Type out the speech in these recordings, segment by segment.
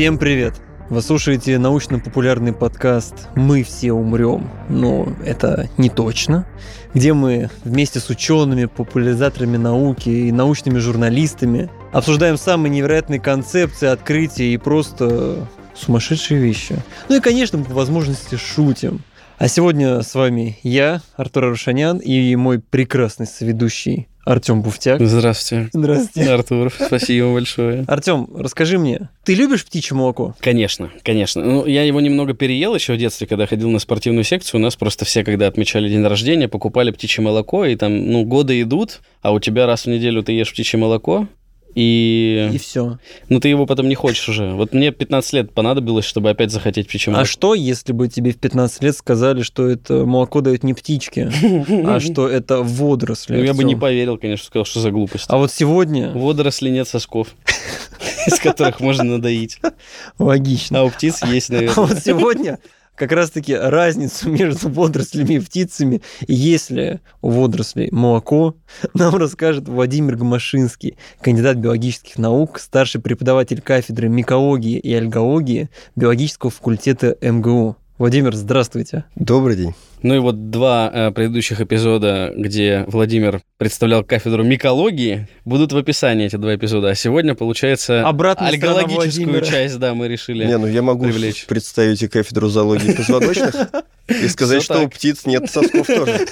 Всем привет! Вы слушаете научно-популярный подкаст «Мы все умрем», но это не точно, где мы вместе с учеными, популяризаторами науки и научными журналистами обсуждаем самые невероятные концепции, открытия и просто сумасшедшие вещи. Ну и, конечно, по возможности шутим. А сегодня с вами я, Артур Арушанян, и мой прекрасный соведущий Артем Буфтяк. Здравствуйте. Здравствуйте. Артур, спасибо большое. Артем, расскажи мне, ты любишь птичье молоко? Конечно, конечно. Ну, я его немного переел еще в детстве, когда ходил на спортивную секцию. У нас просто все, когда отмечали день рождения, покупали птичье молоко, и там, ну, годы идут, а у тебя раз в неделю ты ешь птичье молоко, и... И все. Ну, ты его потом не хочешь уже. Вот мне 15 лет понадобилось, чтобы опять захотеть молоко. А что, если бы тебе в 15 лет сказали, что это молоко дают не птички, а что это водоросли? Ну, я бы не поверил, конечно, сказал, что за глупость. А вот сегодня Водорослей нет сосков, из которых можно надоить. логично. А у птиц есть, А наверное. вот сегодня как раз-таки разницу между водорослями и птицами, если у водорослей молоко, нам расскажет Владимир Гомашинский, кандидат биологических наук, старший преподаватель кафедры микологии и альгологии биологического факультета МГУ. Владимир, здравствуйте. Добрый день. Ну и вот два э, предыдущих эпизода, где Владимир представлял кафедру микологии, будут в описании эти два эпизода. А сегодня, получается, Обратная альгологическую часть, да, мы решили. Не, ну я могу привлечь. представить и кафедру зоологии позвоночных и сказать, Всё что у птиц нет сосков тоже.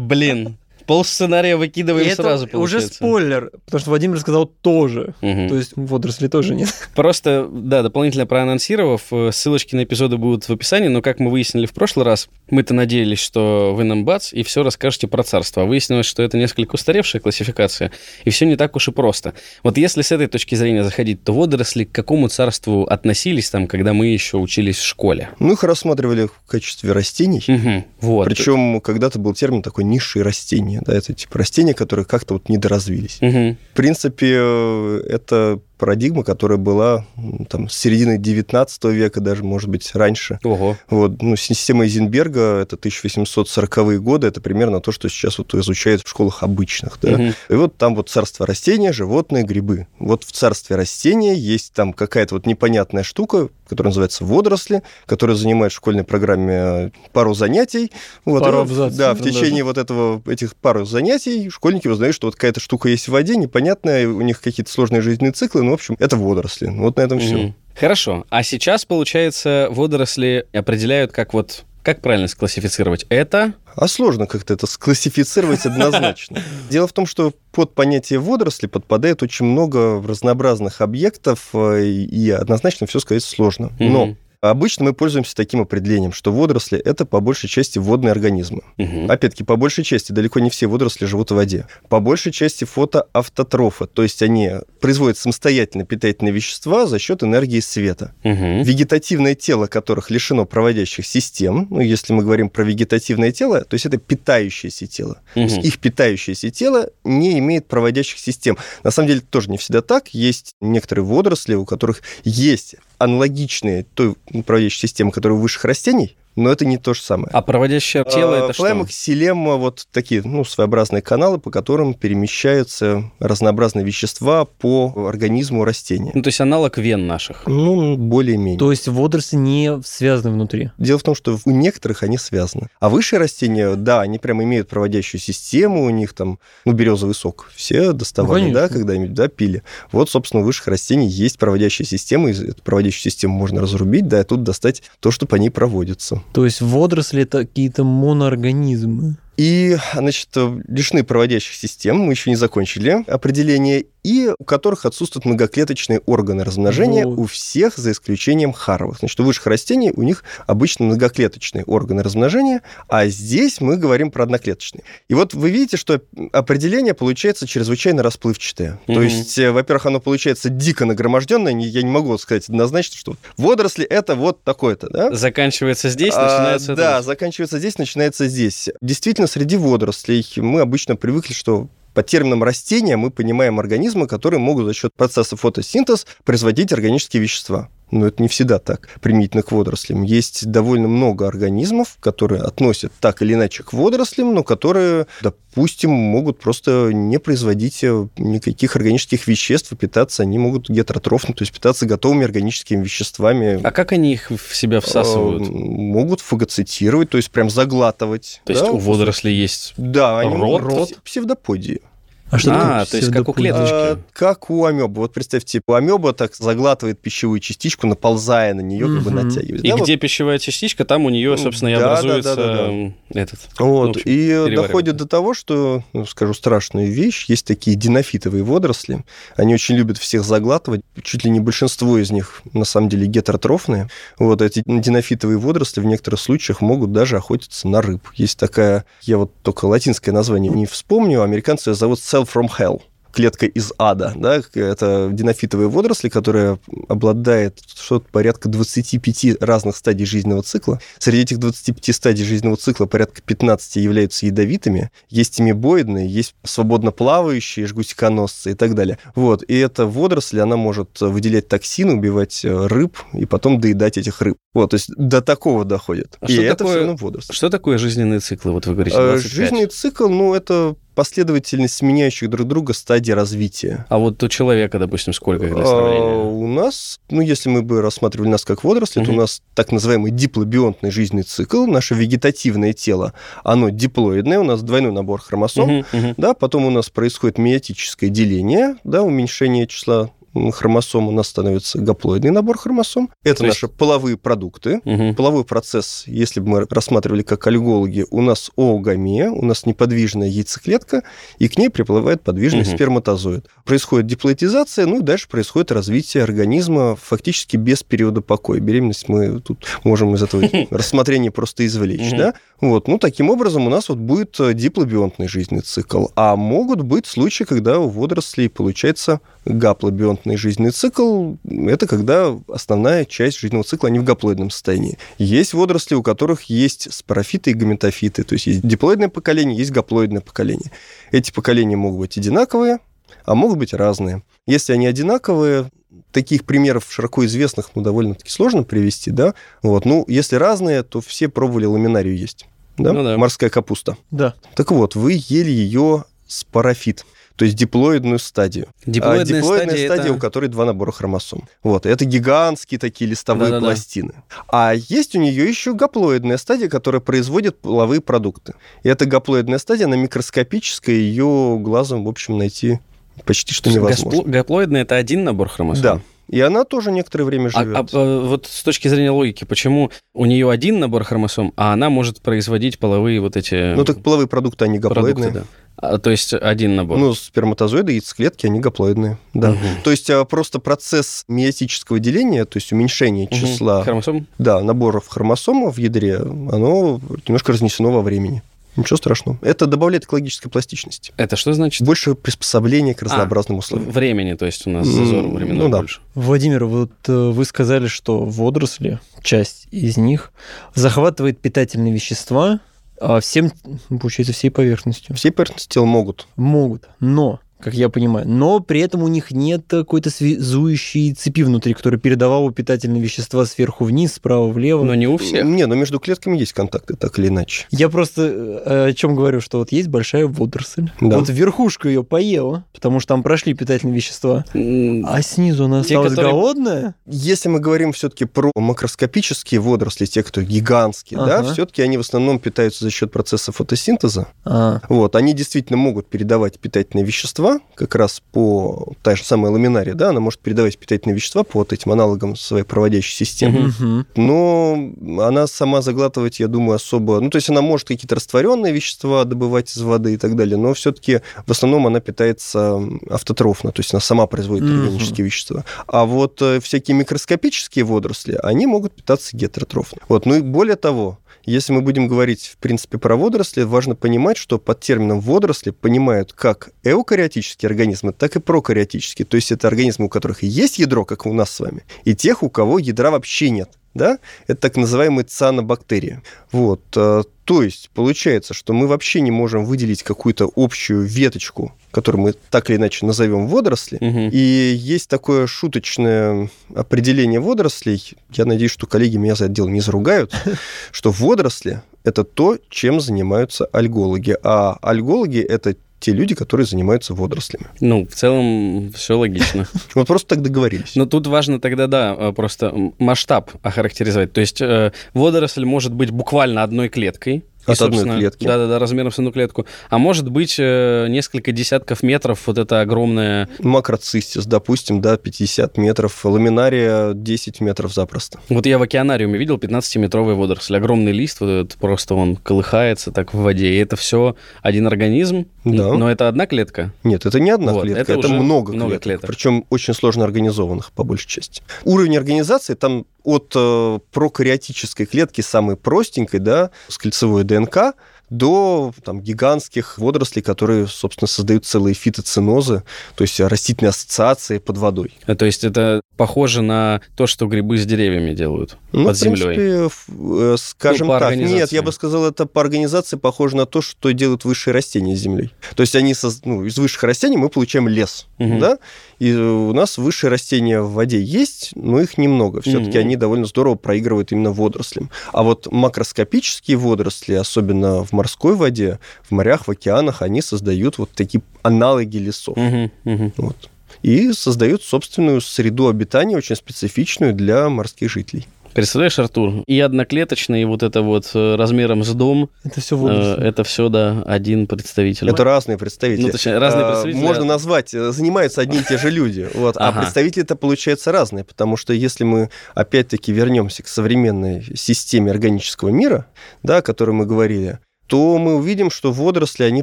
Блин, пол сценария выкидываем И это сразу, уже получается. спойлер, потому что Владимир сказал тоже. Мгм. То есть водорослей тоже нет. Просто, да, дополнительно проанонсировав, э, ссылочки на эпизоды будут в описании, но, как мы выяснили в прошлый раз, мы-то надеялись, что вы нам бац, и все расскажете про царство. А выяснилось, что это несколько устаревшая классификация, и все не так уж и просто. Вот если с этой точки зрения заходить, то водоросли к какому царству относились там, когда мы еще учились в школе? Мы их рассматривали в качестве растений. Мгм. Вот. Причем когда-то был термин такой низшие растения. Да, это типа растения, которые как-то вот недоразвились. Мгм. В принципе, э, это парадигма, которая была там, с середины 19 века, даже, может быть, раньше. Ого. Вот, ну, система Эйзенберга, это 1840-е годы, это примерно то, что сейчас вот изучают в школах обычных, да. Мгм. И вот там вот царство растения, животные, грибы. Вот в царстве растения есть там какая-то вот непонятная штука, которая называется водоросли, которая занимает в школьной программе э, пару занятий. Вот, Пару абзацев, Да, в течение вот этого, этих пару занятий школьники узнают, что вот какая-то штука есть в воде, непонятная, у них какие-то сложные жизненные циклы, ну, в общем, это водоросли. Вот на этом все. Хорошо. А сейчас, получается, водоросли определяют как вот... Как правильно склассифицировать? Это... А сложно как-то это склассифицировать однозначно. Дело в том, что под понятие водоросли подпадает очень много разнообразных объектов, э, и однозначно все сказать сложно. Но. Обычно мы пользуемся таким определением, что водоросли – это по большей части водные организмы. Мгм. Опять-таки, по большей части далеко не все водоросли живут в воде. По большей части фотоавтотрофы, то есть они производят самостоятельно питательные вещества за счет энергии света. Мгм. Вегетативное тело которых лишено проводящих систем, ну, если мы говорим про вегетативное тело, то есть это питающееся тело. То Мгм. есть их питающееся тело не имеет проводящих систем. На самом деле, это тоже не всегда так. Есть некоторые водоросли, у которых есть аналогичные той проводящей системы, которая у высших растений, но это не то же самое. А проводящее тело это что? Флемок, силема, вот такие, ну, своеобразные каналы, по которым перемещаются разнообразные вещества по организму растения. Ну, то есть аналог вен наших. Ну, более-менее. То есть водоросли не связаны внутри. Дело в том, что у некоторых они связаны. А высшие растения, да, они прямо имеют проводящую систему, у них там, ну, березовый сок все доставали, Ну, да, когда-нибудь, да, пили. Вот, собственно, у высших растений есть проводящая система, и эту проводящую систему можно разрубить, да, и тут достать то, что по ней проводится. То есть водоросли это какие-то моноорганизмы. И, значит, лишены проводящих систем, мы еще не закончили определение, и у которых отсутствуют многоклеточные органы размножения Вот. у всех, за исключением харовых. Значит, у высших растений у них обычно многоклеточные органы размножения, а здесь мы говорим про одноклеточные. И вот вы видите, что определение получается чрезвычайно расплывчатое. То Мгм. есть, э, во-первых, оно получается дико нагроможденное, я не могу сказать однозначно, что водоросли это вот такое-то, да? Заканчивается здесь, А, начинается это Да, заканчивается здесь, начинается здесь. Действительно, среди водорослей мы обычно привыкли, что под термином растения мы понимаем организмы, которые могут за счет процесса фотосинтез производить органические вещества. Но это не всегда так, применительно к водорослям. Есть довольно много организмов, которые относят так или иначе к водорослям, но которые, допустим, могут просто не производить э, никаких органических веществ, и питаться они могут гетеротрофно, то есть питаться готовыми органическими веществами. А как они их в себя всасывают? Э, Могут фагоцитировать, то есть прям заглатывать. То есть да, у водорослей есть Да, они рот? могут псевдоподии. А что А, такое то есть как у клеточки. А, как у амебы. Вот представьте, у амеба так заглатывает пищевую частичку, наползая на нее, как бы натягивает. И Да, вот где пищевая частичка, там у нее, собственно, и Да, да, образуется да, да, да. м, этот. Вот, в общем, и доходит до того, что, ну, скажу страшную вещь, есть такие динофитовые водоросли, они очень любят всех заглатывать, чуть ли не большинство из них, на самом деле, гетеротрофные. Вот эти динофитовые водоросли в некоторых случаях могут даже охотиться на рыб. Есть такая, я вот только латинское название не вспомню, американцы ее зовут Cell from Hell клетка из ада, да, это динофитовые водоросли, которые обладает что-то порядка 25 разных стадий жизненного цикла. Среди этих 25 стадий жизненного цикла порядка 15 являются ядовитыми. Есть амебоидные, есть свободно плавающие, жгутиконосцы и так далее. Вот, и эта водоросль, она может выделять токсины, убивать э, рыб и потом доедать этих рыб. Вот, то есть до такого доходит. А и что это такое- все равно водоросль. Что такое жизненные циклы? Вот вы говорите, Э, 25. Жизненный цикл, ну, это последовательность сменяющих друг друга стадий развития. А вот у человека, допустим, сколько их А? У нас, ну, если мы бы рассматривали нас как водоросли, то у нас так называемый диплобионтный жизненный цикл, наше вегетативное тело, оно диплоидное, у нас двойной набор хромосом, да, потом у нас происходит миотическое деление, да, уменьшение числа хромосом, у нас становится гаплоидный набор хромосом. Это То есть- наши половые продукты. Мгм. Половой процесс, если бы мы рассматривали как альгологи, у нас оогамия, у нас неподвижная яйцеклетка, и к ней приплывает подвижный Мгм. сперматозоид. Происходит диплоидизация, ну и дальше происходит развитие организма фактически без периода покоя. Беременность мы тут можем из этого рассмотрения просто извлечь, да? Вот, ну, таким образом у нас вот будет э, диплобионтный жизненный цикл. А могут быть случаи, когда у водорослей получается гаплобионтный жизненный цикл. Это когда основная часть жизненного цикла, они в гаплоидном состоянии. Есть водоросли, у которых есть спорофиты и гаметофиты. То есть есть диплоидное поколение, есть гаплоидное поколение. Эти поколения могут быть одинаковые, а могут быть разные. Если они одинаковые, таких примеров широко известных, ну, довольно-таки сложно привести, да, вот, ну, если разные, то все пробовали ламинарию есть, да, Ну да. морская капуста. Да. Так вот, вы ели ее спорофит, то есть диплоидную стадию. Диплоидная, А, диплоидная стадия, стадия, это- у которой два набора хромосом. Вот, это гигантские такие листовые Да-да-да. пластины. А есть у нее еще гаплоидная стадия, которая производит половые продукты. И эта гаплоидная стадия, она микроскопическая, ее глазом, в общем, найти почти что невозможно. гаспл- Гаплоидный это один набор хромосом? Да. И она тоже некоторое время живет. а, а, вот с точки зрения логики, почему у нее один набор хромосом, а она может производить половые вот эти Ну, так половые продукты, они продукты, гаплоидные. да? А, то есть один набор. Ну, сперматозоиды, яйцеклетки, они гаплоидные. Да. Мгм. То есть а, просто процесс миотического деления, то есть уменьшение числа хромосом. да, наборов хромосом в ядре, оно немножко разнесено во времени. Ничего страшного. Это добавляет экологической пластичности. Это что значит? Больше приспособления к разнообразным условиям. Времени, то есть у нас зазор временной ну да. больше. Владимир, вот э, вы сказали, что водоросли, часть из них, захватывает питательные вещества а всем, получается, всей поверхностью. Все поверхности тела могут. Могут, но, как я понимаю, но при этом у них нет какой-то связующей цепи внутри, которая передавала питательные вещества сверху вниз, справа влево. Но не у всех. Не, но между клетками есть контакты, так или иначе. Я просто э, о чем говорю, что вот есть большая водоросль. Да. Вот верхушка ее поела, потому что там прошли питательные вещества. А снизу она Те, осталась которые- голодная? Если мы говорим все-таки про макроскопические водоросли, те, кто гигантские, да, Ага. все-таки они в основном питаются за счет процесса фотосинтеза. А, Вот, они действительно могут передавать питательные вещества, как раз по та же самая ламинария, да, она может передавать питательные вещества по вот этим аналогам своей проводящей системы. Но она сама заглатывать, я думаю, особо... Ну, то есть она может какие-то растворенные вещества добывать из воды и так далее, но все-таки в основном она питается автотрофно, то есть она сама производит органические вещества. А вот э, всякие микроскопические водоросли, они могут питаться гетеротрофно. Вот. Ну и более того, если мы будем говорить, в принципе, про водоросли, важно понимать, что под термином водоросли понимают как эукариотические организмы, так и прокариотические. То есть это организмы, у которых есть ядро, как у нас с вами, и тех, у кого ядра вообще нет да, это так называемые цианобактерии. Вот, э, то есть получается, что мы вообще не можем выделить какую-то общую веточку, которую мы так или иначе назовем водоросли. Мгм. И есть такое шуточное определение водорослей. Я надеюсь, что коллеги меня за это дело не заругают, что водоросли – это то, чем занимаются альгологи. А альгологи – это те люди, которые занимаются водорослями. Ну, в целом, все логично. Вот просто так договорились. Но тут важно тогда, да, э, просто масштаб охарактеризовать. То есть э, водоросль может быть буквально одной клеткой. И, От одной собственно, клетки. Да-да-да, размером с одну клетку. А может быть э, несколько десятков метров вот это огромное... Макроцистис, допустим, да, 50 метров, ламинария 10 метров запросто. Вот я в океанариуме видел 15-метровый водоросль. Огромный лист, вот этот просто он колыхается так в воде. И это все один организм, Да. но это одна клетка. Нет, это не одна Вот, клетка, это это, много, много клеток, клеток. Причем очень сложно организованных, по большей части. Уровень организации там от э, прокариотической клетки, самой простенькой, да, с кольцевой ДНК, до там, гигантских водорослей, которые, собственно, создают целые фитоцинозы, то есть растительные ассоциации под водой. Э, То есть это похоже на то, что грибы с деревьями делают Ну, под в принципе, землей. ф- э, скажем Ну, так, нет, я бы сказал, это по организации похоже на то, что делают высшие растения с землей. То есть они ну, из высших растений мы получаем лес, Мгм. да, и у нас высшие растения в воде есть, но их немного. Все-таки Мгм. они довольно здорово проигрывают именно водорослям. А вот макроскопические водоросли, особенно в морской воде, в морях, в океанах, они создают вот такие аналоги лесов. Мгм, мгм. Вот. И создают собственную среду обитания, очень специфичную для морских жителей. Представляешь, Артур, и одноклеточные, и вот это вот э, размером с дом, Это все э, водоросли. это все, да, один представитель. Это разные представители. Ну, точнее, разные А, представители. Можно назвать, э, занимаются одни и те же люди. Вот. А Ага. представители-то получаются разные, потому что если мы опять-таки вернемся к современной системе органического мира, да, о которой мы говорили, то мы увидим, что водоросли, они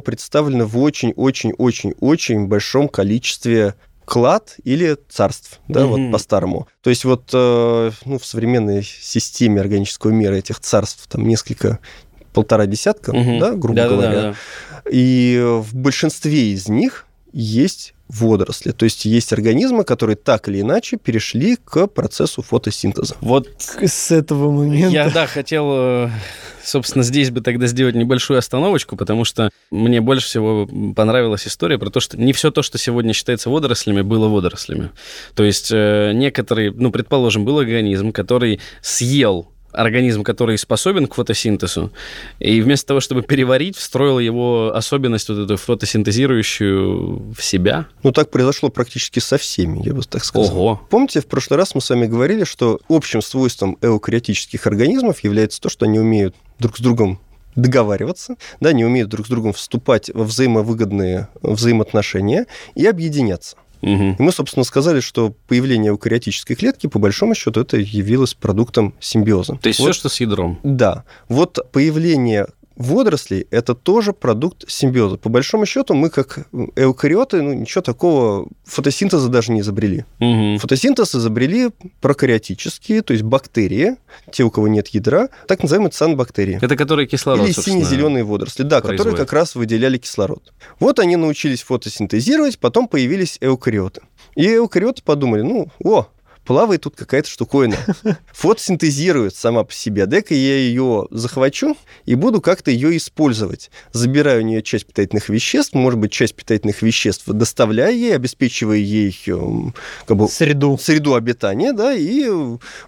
представлены в очень-очень-очень-очень большом количестве клад или царств, да, Мгм. вот по-старому. То есть вот э, ну, в современной системе органического мира этих царств там несколько полтора десятка, Мгм. да, грубо Да-да-да, говоря. да. И в большинстве из них есть водоросли. То есть есть организмы, которые так или иначе перешли к процессу фотосинтеза. Вот С этого момента... я, да, хотел, э, собственно, здесь бы тогда сделать небольшую остановочку, потому что мне больше всего понравилась история про то, что не все то, что сегодня считается водорослями, было водорослями. То есть э, некоторые, ну, предположим, был организм, который съел организм, который способен к фотосинтезу, и вместо того, чтобы переварить, встроил его особенность вот эту фотосинтезирующую в себя. Ну, так произошло практически со всеми, я бы так сказал. Ого! Помните, в прошлый раз мы с вами говорили, что общим свойством эукариотических организмов является то, что они умеют друг с другом договариваться, да, не умеют друг с другом вступать во взаимовыгодные взаимоотношения и объединяться. И мы, собственно, сказали, что появление эукариотической клетки, по большому счету, это явилось продуктом симбиоза. То есть Вот все, что с ядром. Да. Вот появление водорослей – это тоже продукт симбиоза. По большому счету, мы как эукариоты, ну, ничего такого, фотосинтеза даже не изобрели. Мгм. Фотосинтез изобрели прокариотические, то есть бактерии, те, у кого нет ядра, так называемые цианбактерии. Это которые кислород, Или сине-зеленые водоросли, да, которые производят. как раз выделяли кислород. Вот они научились фотосинтезировать, потом появились эукариоты. И эукариоты подумали, ну, о, плавает тут какая-то штуковина. Фотосинтезирует сама по себе. Дай-ка я ее захвачу и буду как-то ее использовать. Забираю у нее часть питательных веществ, может быть, часть питательных веществ доставляя ей, обеспечивая ей эм, как бы, Среду. среду обитания, да, и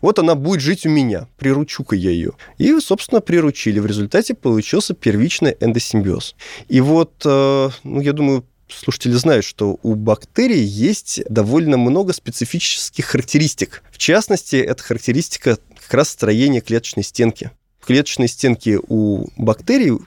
вот она будет жить у меня, приручу-ка я ее. И, собственно, приручили. В результате получился первичный эндосимбиоз. И вот, э, ну, я думаю, слушатели знают, что у бактерий есть довольно много специфических характеристик. В частности, это характеристика как раз строения клеточной стенки. В клеточной стенке у бактерий,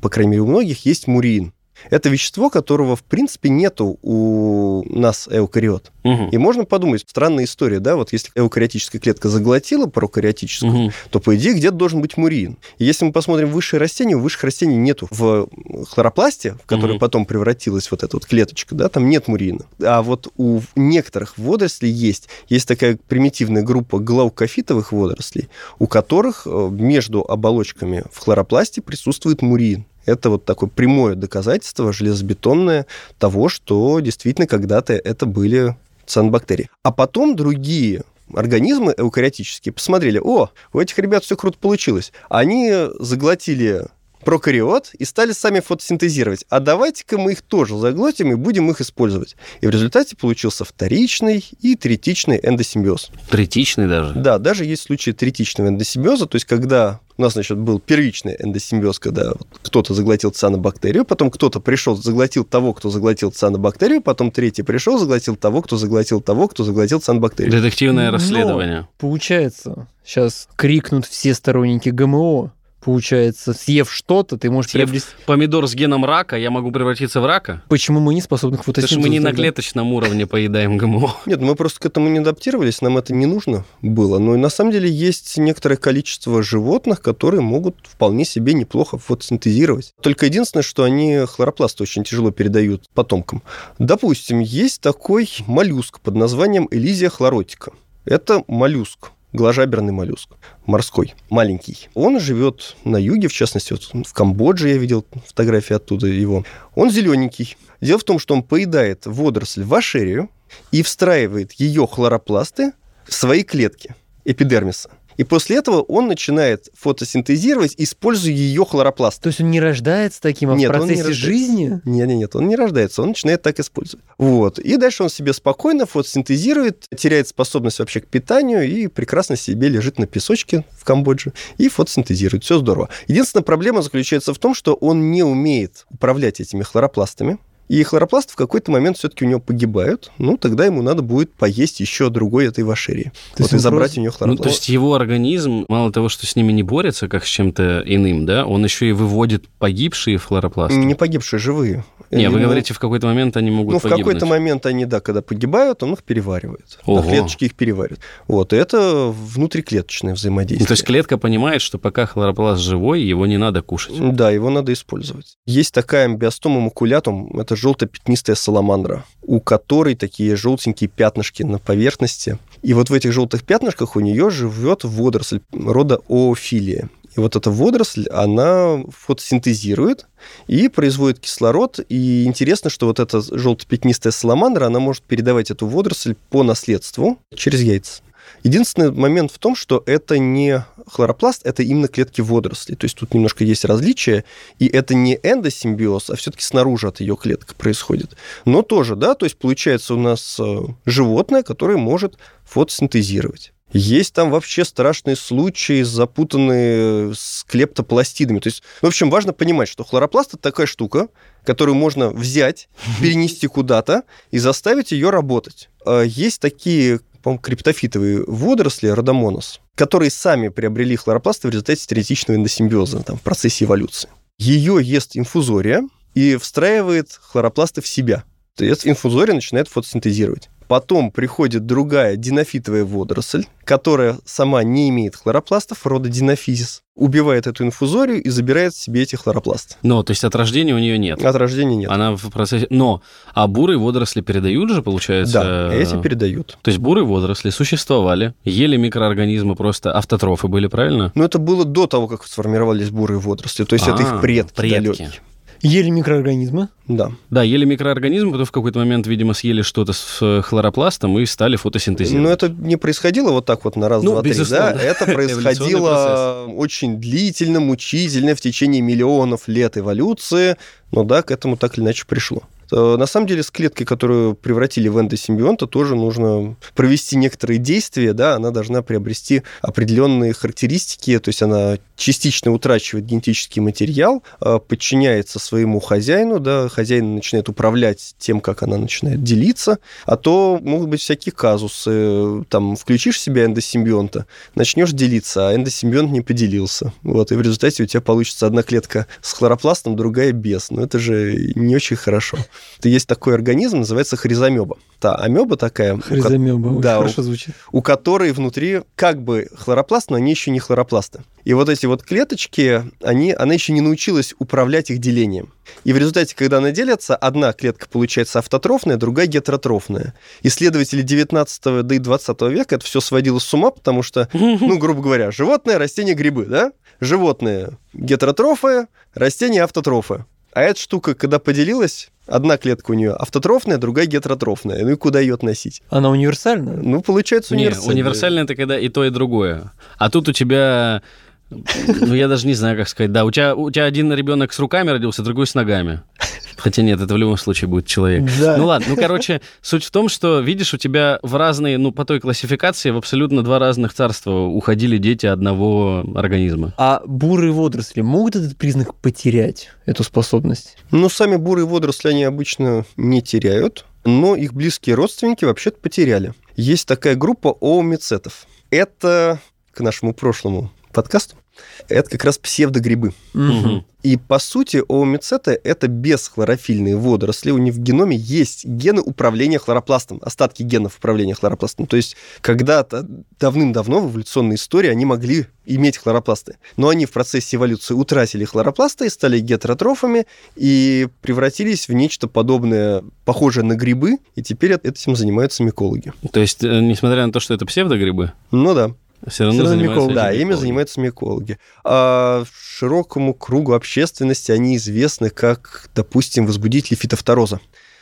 по крайней мере, у многих есть мурин. Это вещество, которого, в принципе, нету у нас эукариот. Мгм. И можно подумать, странная история, да, вот если эукариотическая клетка заглотила прокариотическую, Мгм. то, по идее, где-то должен быть мурин. И если мы посмотрим высшие растения, у высших растений нету в хлоропласте, в который Мгм. потом превратилась вот эта вот клеточка, да, там нет мурина. А вот у некоторых водорослей есть. Есть такая примитивная группа глаукофитовых водорослей, у которых э, между оболочками в хлоропласте присутствует мурин. Это вот такое прямое доказательство железобетонное того, что действительно когда-то это были цианобактерии. А потом другие организмы эукариотические посмотрели, о, у этих ребят все круто получилось. Они заглотили прокариот и стали сами фотосинтезировать. А давайте-ка мы их тоже заглотим и будем их использовать. И в результате получился вторичный и третичный эндосимбиоз. Третичный даже? Да, даже есть случаи третичного эндосимбиоза, то есть когда у нас, значит, был первичный эндосимбиоз, когда кто-то заглотил цианобактерию, потом кто-то пришел, заглотил того, кто заглотил цианобактерию, потом третий пришел, заглотил того, кто заглотил того, кто заглотил цианобактерию. Детективное расследование. Но, получается, сейчас крикнут все сторонники ГМО, получается, съев что-то, ты можешь Съев приобрести... помидор с геном рака, я могу превратиться в рака? Почему мы не способны к Потому фотосинтезу? что мы не на клеточном уровне поедаем ГМО. Нет, мы просто к этому не адаптировались, нам это не нужно было. Но и на самом деле есть некоторое количество животных, которые могут вполне себе неплохо фотосинтезировать. Только единственное, что они хлоропласт очень тяжело передают потомкам. Допустим, есть такой моллюск под названием Элизия хлоротика. Это моллюск, гложаберный моллюск, морской, маленький. Он живет на юге, в частности, вот в Камбодже я видел фотографии оттуда его. Он зелененький. Дело в том, что он поедает водоросль вашерию и встраивает ее хлоропласты в свои клетки эпидермиса. И после этого он начинает фотосинтезировать, используя ее хлоропласт. То есть он не рождается таким, а Нет, в не процессе рождается. жизни? Нет, нет, нет, он не рождается, он начинает так использовать. Вот. И дальше он себе спокойно фотосинтезирует, теряет способность вообще к питанию и прекрасно себе лежит на песочке в Камбодже и фотосинтезирует. Все здорово. Единственная проблема заключается в том, что он не умеет управлять этими хлоропластами. И хлоропласты в какой-то момент все-таки у него погибают. Ну, тогда ему надо будет поесть еще другой этой вашерии. То Вот есть и забрать просто- у Ну, хлоропласт. то есть его организм, мало того, что с ними не борется, как с чем-то иным, да, он еще и выводит погибшие флоропласты. Не погибшие, живые. Не, вы Ну, говорите, в какой-то момент они могут Ну, в погибнуть. какой-то момент они, да, когда погибают, он их переваривает. Ого. Да, клеточки их переваривают. Вот, и это внутриклеточное Ну, взаимодействие. то есть клетка понимает, что пока хлоропласт живой, его не надо кушать. Да, его надо использовать. Есть такая биостома макулятум, это желто-пятнистая саламандра, у которой такие желтенькие пятнышки на поверхности. И вот в этих желтых пятнышках у нее живет водоросль рода оофилия. И вот эта водоросль, она фотосинтезирует и производит кислород. И интересно, что вот эта желто-пятнистая саламандра, она может передавать эту водоросль по наследству через яйца. Единственный момент в том, что это не хлоропласт, это именно клетки водорослей. То есть тут немножко есть различия, и это не эндосимбиоз, а все-таки снаружи от ее клеток происходит. Но тоже, да, то есть получается у нас э, животное, которое может фотосинтезировать. Есть там вообще страшные случаи, запутанные с клептопластидами. То есть, в общем, важно понимать, что хлоропласт – это такая штука, которую можно взять, перенести куда-то и заставить ее работать. А Есть такие, по-моему, криптофитовые водоросли, родомонос, которые сами приобрели хлоропласты в результате третичного эндосимбиоза там, в процессе эволюции. Ее ест инфузория и встраивает хлоропласты в себя. То есть инфузория начинает фотосинтезировать. Потом приходит другая динофитовая водоросль, которая сама не имеет хлоропластов, рода динофизис, убивает эту инфузорию и забирает себе эти хлоропласты. Но, то есть от рождения у нее нет. От рождения нет. Она в процессе... Но, а бурые водоросли передают же, получается? Да, э, эти передают. То есть бурые водоросли существовали, ели микроорганизмы, просто автотрофы были, правильно? Но это было до того, как сформировались бурые водоросли. То есть это их А, предки, предки. далекие. Ели микроорганизмы. Да. Да, ели микроорганизмы, потом в какой-то момент, видимо, съели что-то с э, хлоропластом и стали фотосинтезировать. Но это не происходило вот так вот на раз, Ну, два, три. Да? Это происходило очень длительно, мучительно в течение миллионов лет эволюции. Но да, к этому так или иначе пришло. Э, На самом деле с клеткой, которую превратили в эндосимбионта, тоже нужно провести некоторые действия, да, она должна приобрести определенные характеристики, то есть она частично утрачивает генетический материал, э, подчиняется своему хозяину, да, хозяин начинает управлять тем, как она начинает делиться, а то могут быть всякие казусы, там, включишь в себя эндосимбионта, начнешь делиться, а эндосимбионт не поделился, вот, и в результате у тебя получится одна клетка с хлоропластом, другая без, но это же не очень хорошо. Это есть такой организм, называется хризомеба. Та амеба такая, у Хризомеба. Очень Да, хорошо звучит. у которой внутри как бы хлоропласт, но они еще не хлоропласты. И вот эти вот клеточки, они, она еще не научилась управлять их делением. И в результате, когда она делится, одна клетка получается автотрофная, другая гетеротрофная. Исследователи 19 да и 20 века это все сводило с ума, потому что, ну, грубо говоря, животное, растение, грибы, да? животные гетеротрофы, растения автотрофы. А эта штука, когда поделилась, одна клетка у нее автотрофная, другая гетеротрофная. Ну и куда ее относить? Она универсальная? Ну, получается Не, универсальная. это когда и то, и другое. А тут у тебя, ну я даже не знаю, как сказать, да, у тебя, у тебя один ребенок с руками родился, другой с ногами. Хотя нет, это в любом случае будет человек. Да. Ну ладно, ну короче, суть в том, что, видишь, у тебя в разные, ну по той классификации в абсолютно два разных царства уходили дети одного организма. А бурые водоросли могут этот признак потерять, эту способность? Ну, сами бурые водоросли они обычно не теряют, но их близкие родственники вообще-то потеряли. Есть такая группа оомицетов. Это, к нашему прошлому подкасту, это как раз псевдогрибы. Мгм. И по сути оомицеты – это бесхлорофильные водоросли. У них в геноме есть гены управления хлоропластом, остатки генов управления хлоропластом. То есть когда-то давным-давно в эволюционной истории они могли иметь хлоропласты. Но они в процессе эволюции утратили хлоропласты и стали гетеротрофами и превратились в нечто подобное, похожее на грибы, и теперь этим занимаются микологи. То есть, э, несмотря на то, что это псевдогрибы, Ну да. Все равно Всё равно микологи. Да, этим ими микологи. занимаются микологи. А широкому кругу общественности они известны как, допустим, возбудители фитофтороза.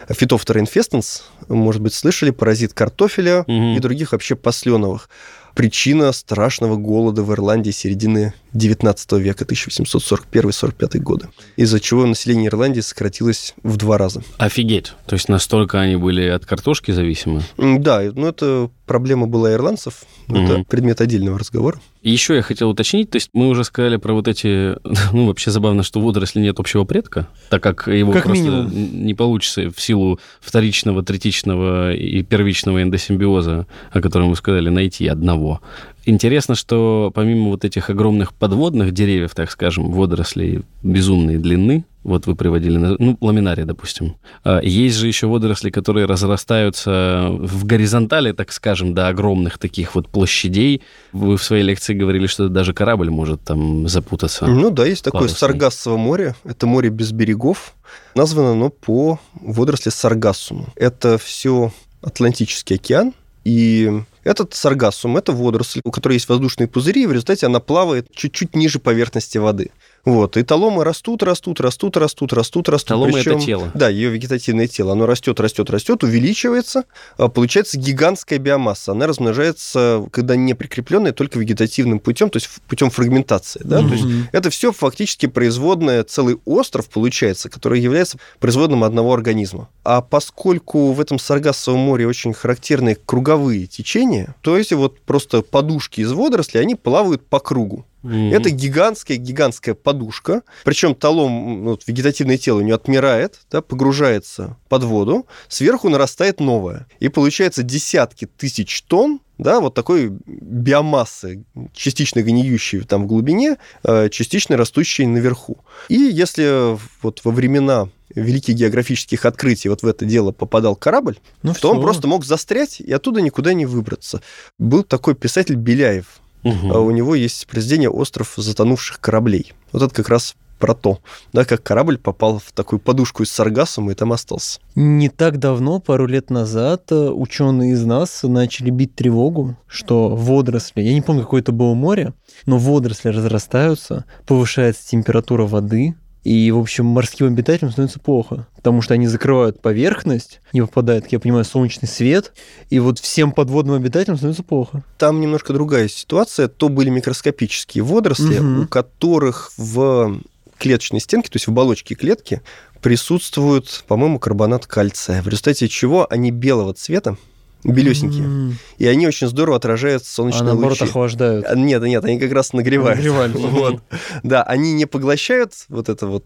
Фитофтора инфестенс, может быть, слышали, паразит картофеля Мгм. и других вообще посленовых. Причина страшного голода в Ирландии середины 19 века, 1841-45 годы, из-за чего население Ирландии сократилось в два раза. Офигеть. То есть настолько они были от картошки зависимы. Да, ну это проблема была ирландцев, но это предмет отдельного разговора. Еще я хотел уточнить, то есть мы уже сказали про вот эти, ну вообще забавно, что у водорослей нет общего предка, так как его Как просто минимум. не получится в силу вторичного, третичного и первичного эндосимбиоза, о котором вы сказали, найти одного. Интересно, что помимо вот этих огромных подводных деревьев, так скажем, водорослей безумной длины, вот вы приводили, ну, ламинария, допустим, а, есть же еще водоросли, которые разрастаются в горизонтали, так скажем, до огромных таких вот площадей. Вы в своей лекции говорили, что даже корабль может там запутаться. Ну да, есть такое Парусный. Саргассово море. Это море без берегов. Названо оно по водоросли Саргассуму. Это все Атлантический океан. И этот саргассум – это водоросль, у которой есть воздушные пузыри, и в результате она плавает чуть-чуть ниже поверхности воды. Вот. И таломы растут, растут, растут, растут, растут, растут. Таломы это Причем- тело. Да, ее вегетативное тело. Оно растет, растет, растет, увеличивается. а Получается гигантская биомасса. Она размножается, когда не прикрепленная, только вегетативным путем, то есть путем фрагментации. Да? То есть это все фактически производное, целый остров получается, который является производным одного организма. А поскольку в этом Саргассовом море очень характерные круговые течения, то эти вот просто подушки из водорослей, они плавают по кругу. Мгм. Это гигантская-гигантская подушка. Причем талом, ну, вот, вегетативное тело у нее отмирает, да, погружается под воду, сверху нарастает новое. И получается десятки тысяч тонн да, вот такой биомассы, частично гниющей там в глубине, э, частично растущей наверху. И если вот во времена великих географических открытий вот в это дело попадал корабль, Ну то он всё. просто мог застрять и оттуда никуда не выбраться. Был такой писатель Беляев, Мгм. а у него есть произведение «Остров затонувших кораблей». Вот это как раз про то, да, как корабль попал в такую подушку из саргассума и там остался. Не так давно, пару лет назад, ученые из нас начали бить тревогу, что водоросли, я не помню, какое это было море, но водоросли разрастаются, повышается температура воды, и, в общем, морским обитателям становится плохо, потому что они закрывают поверхность, не попадает, как я понимаю, солнечный свет, и вот всем подводным обитателям становится плохо. Там немножко другая ситуация. То были микроскопические водоросли, Мгм. у которых в клеточной стенке, то есть в оболочке клетки, присутствует, по-моему, карбонат кальция, в результате чего они белого цвета, белесенькие, М, и они очень здорово отражают А солнечные наоборот лучи. охлаждают. А, Нет, нет, они как раз нагревают. Вот. Да, они не поглощают вот это вот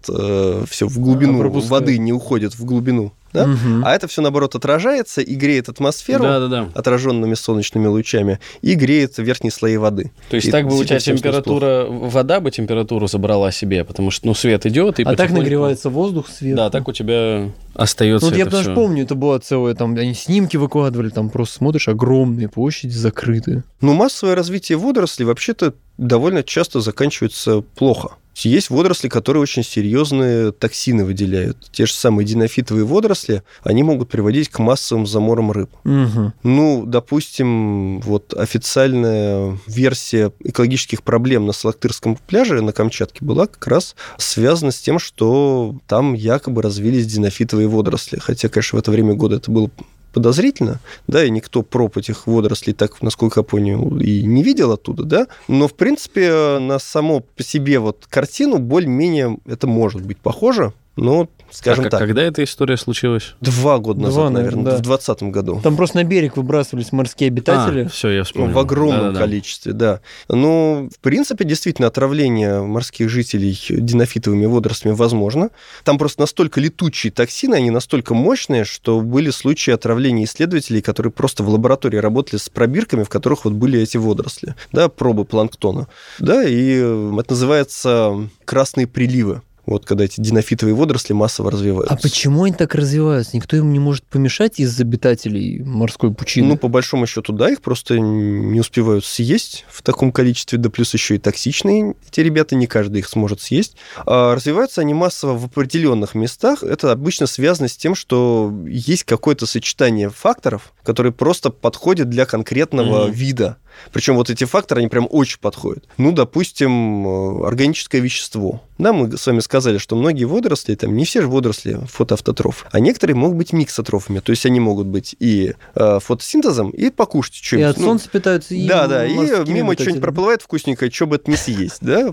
все в глубину А воды, не уходят в глубину, да? Мгм. А это все наоборот отражается и греет атмосферу Да-да-да. отраженными солнечными лучами и греет верхние слои воды. То есть И так бы у тебя температура, вода бы температуру забрала себе, потому что, ну, свет идет, и А так потихоньку- нагревается воздух сверху. Да, так у тебя остается Ну, вот я даже всё. помню, это было целое, там, они снимки выкладывали, там просто смотришь, огромные площади закрыты. Но массовое развитие водорослей вообще-то довольно часто заканчивается плохо. Есть водоросли, которые очень серьезные токсины выделяют. Те же самые динофитовые водоросли, они могут приводить к массовым заморам рыб. Угу. Ну, допустим, вот официальная версия экологических проблем на Салактырском пляже на Камчатке была как раз связана с тем, что там якобы развились динофитовые водоросли. Хотя, конечно, в это время года это было подозрительно, да, и никто проб этих водорослей так, насколько я понял, и не видел оттуда, да, но, в принципе, на само по себе вот картину более-менее это может быть похоже, ну, скажем а так. Когда эта история случилась? Два года Два, назад, наверное, наверное, да. в 2020 году. Там просто на берег выбрасывались морские обитатели. А, все, я вспомнил. В огромном Да-да-да. количестве, да. Ну, в принципе, действительно, отравление морских жителей динофитовыми водорослями возможно. Там просто настолько летучие токсины, они настолько мощные, что были случаи отравления исследователей, которые просто в лаборатории работали с пробирками, в которых вот были эти водоросли, да, пробы планктона. Да, и э, это называется красные приливы. Вот когда эти динофитовые водоросли массово развиваются. А почему они так развиваются? Никто им не может помешать из обитателей морской пучины? Ну, по большому счету, да, их просто не успевают съесть в таком количестве, да плюс еще и токсичные эти ребята, не каждый их сможет съесть. А развиваются они массово в определенных местах. Это обычно связано с тем, что есть какое-то сочетание факторов, которые просто подходят для конкретного Мгм. вида. Причем вот эти факторы, они прям очень подходят. Ну, допустим, э, органическое вещество. Да, мы с вами сказали, что многие водоросли, там не все же водоросли фотоавтотрофы, а некоторые могут быть миксотрофами. То есть они могут быть и э, фотосинтезом, и покушать и что-нибудь. от Ну, солнца питаются, и да, да, и мимо что-нибудь проплывает вкусненькое, что бы это не съесть, да?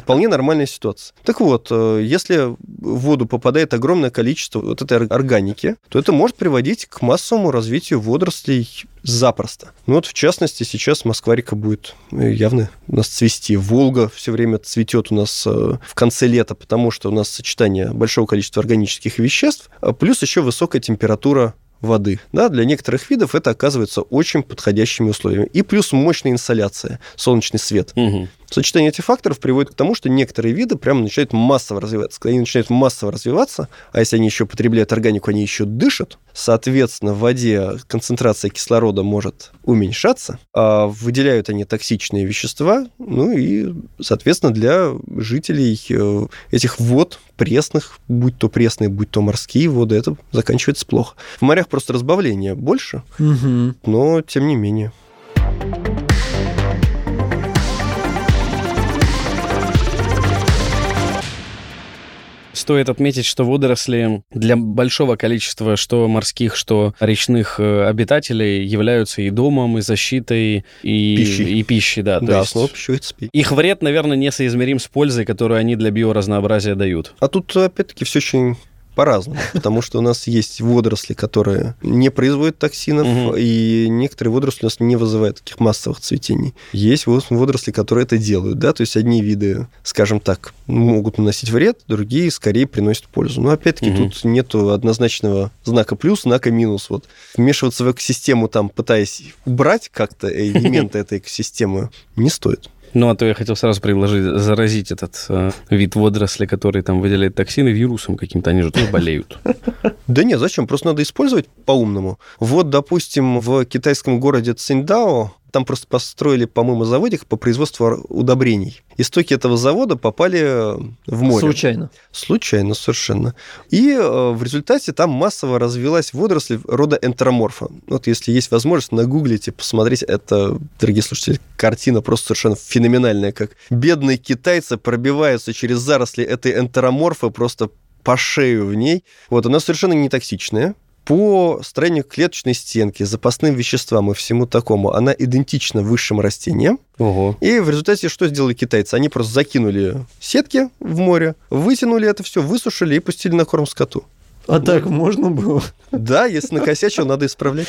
Вполне нормальная ситуация. Так вот, э, если в воду попадает огромное количество вот этой ор- органики, то это может приводить к массовому развитию водорослей запросто. Ну вот, в частности, сейчас Москва-река будет э, явно у нас цвести. Волга все время цветет у нас э, в конце лета, потому что у нас сочетание большого количества органических веществ, а плюс еще высокая температура воды. Да, для некоторых видов это оказывается очень подходящими условиями. И плюс мощная инсоляция, солнечный свет. Мгм. Сочетание этих факторов приводит к тому, что некоторые виды прямо начинают массово развиваться. Когда они начинают массово развиваться, а если они еще потребляют органику, они еще дышат, соответственно, в воде концентрация кислорода может уменьшаться, а выделяют они токсичные вещества, ну и, соответственно, для жителей э, этих вод пресных, будь то пресные, будь то морские воды, это заканчивается плохо. В морях просто разбавление больше, Мгм. но тем не менее. Стоит отметить, что водоросли для большого количества что морских, что речных э, обитателей являются и домом, и защитой, и Пищей. и пищей, да. То да, есть пищевой цепи. Их вред, наверное, несоизмерим с пользой, которую они для биоразнообразия дают. А тут, опять-таки, все очень по-разному, потому что у нас есть водоросли, которые не производят токсинов, Мгм. и некоторые водоросли у нас не вызывают таких массовых цветений. Есть водоросли, которые это делают, да, то есть одни виды, скажем так, могут наносить вред, другие скорее приносят пользу. Но опять-таки Мгм. тут нету однозначного знака плюс, знака минус. Вот вмешиваться в экосистему, там, пытаясь убрать как-то элементы этой экосистемы, не стоит. Ну, а то я хотел сразу предложить заразить этот э, вид водорослей, который там выделяет токсины, вирусом каким-то. Они же тоже болеют. Да нет, зачем? Просто надо использовать по-умному. Вот, допустим, в китайском городе Циндао там просто построили, по-моему, заводик по производству удобрений. Истоки этого завода попали в море. Случайно. Случайно совершенно. И э, в результате там массово развилась водоросль рода энтероморфа. Вот если есть возможность, нагуглите, посмотрите. Это, дорогие слушатели, картина просто совершенно феноменальная, как бедные китайцы пробиваются через заросли этой энтероморфы просто по шею в ней. Вот, она совершенно не токсичная. По строению клеточной стенки, запасным веществам и всему такому, она идентична высшим растениям. Ого. И в результате что сделали китайцы? Они просто закинули сетки в море, вытянули это все, высушили и пустили на корм скоту. А так можно было? Да, если накосячил, надо исправлять.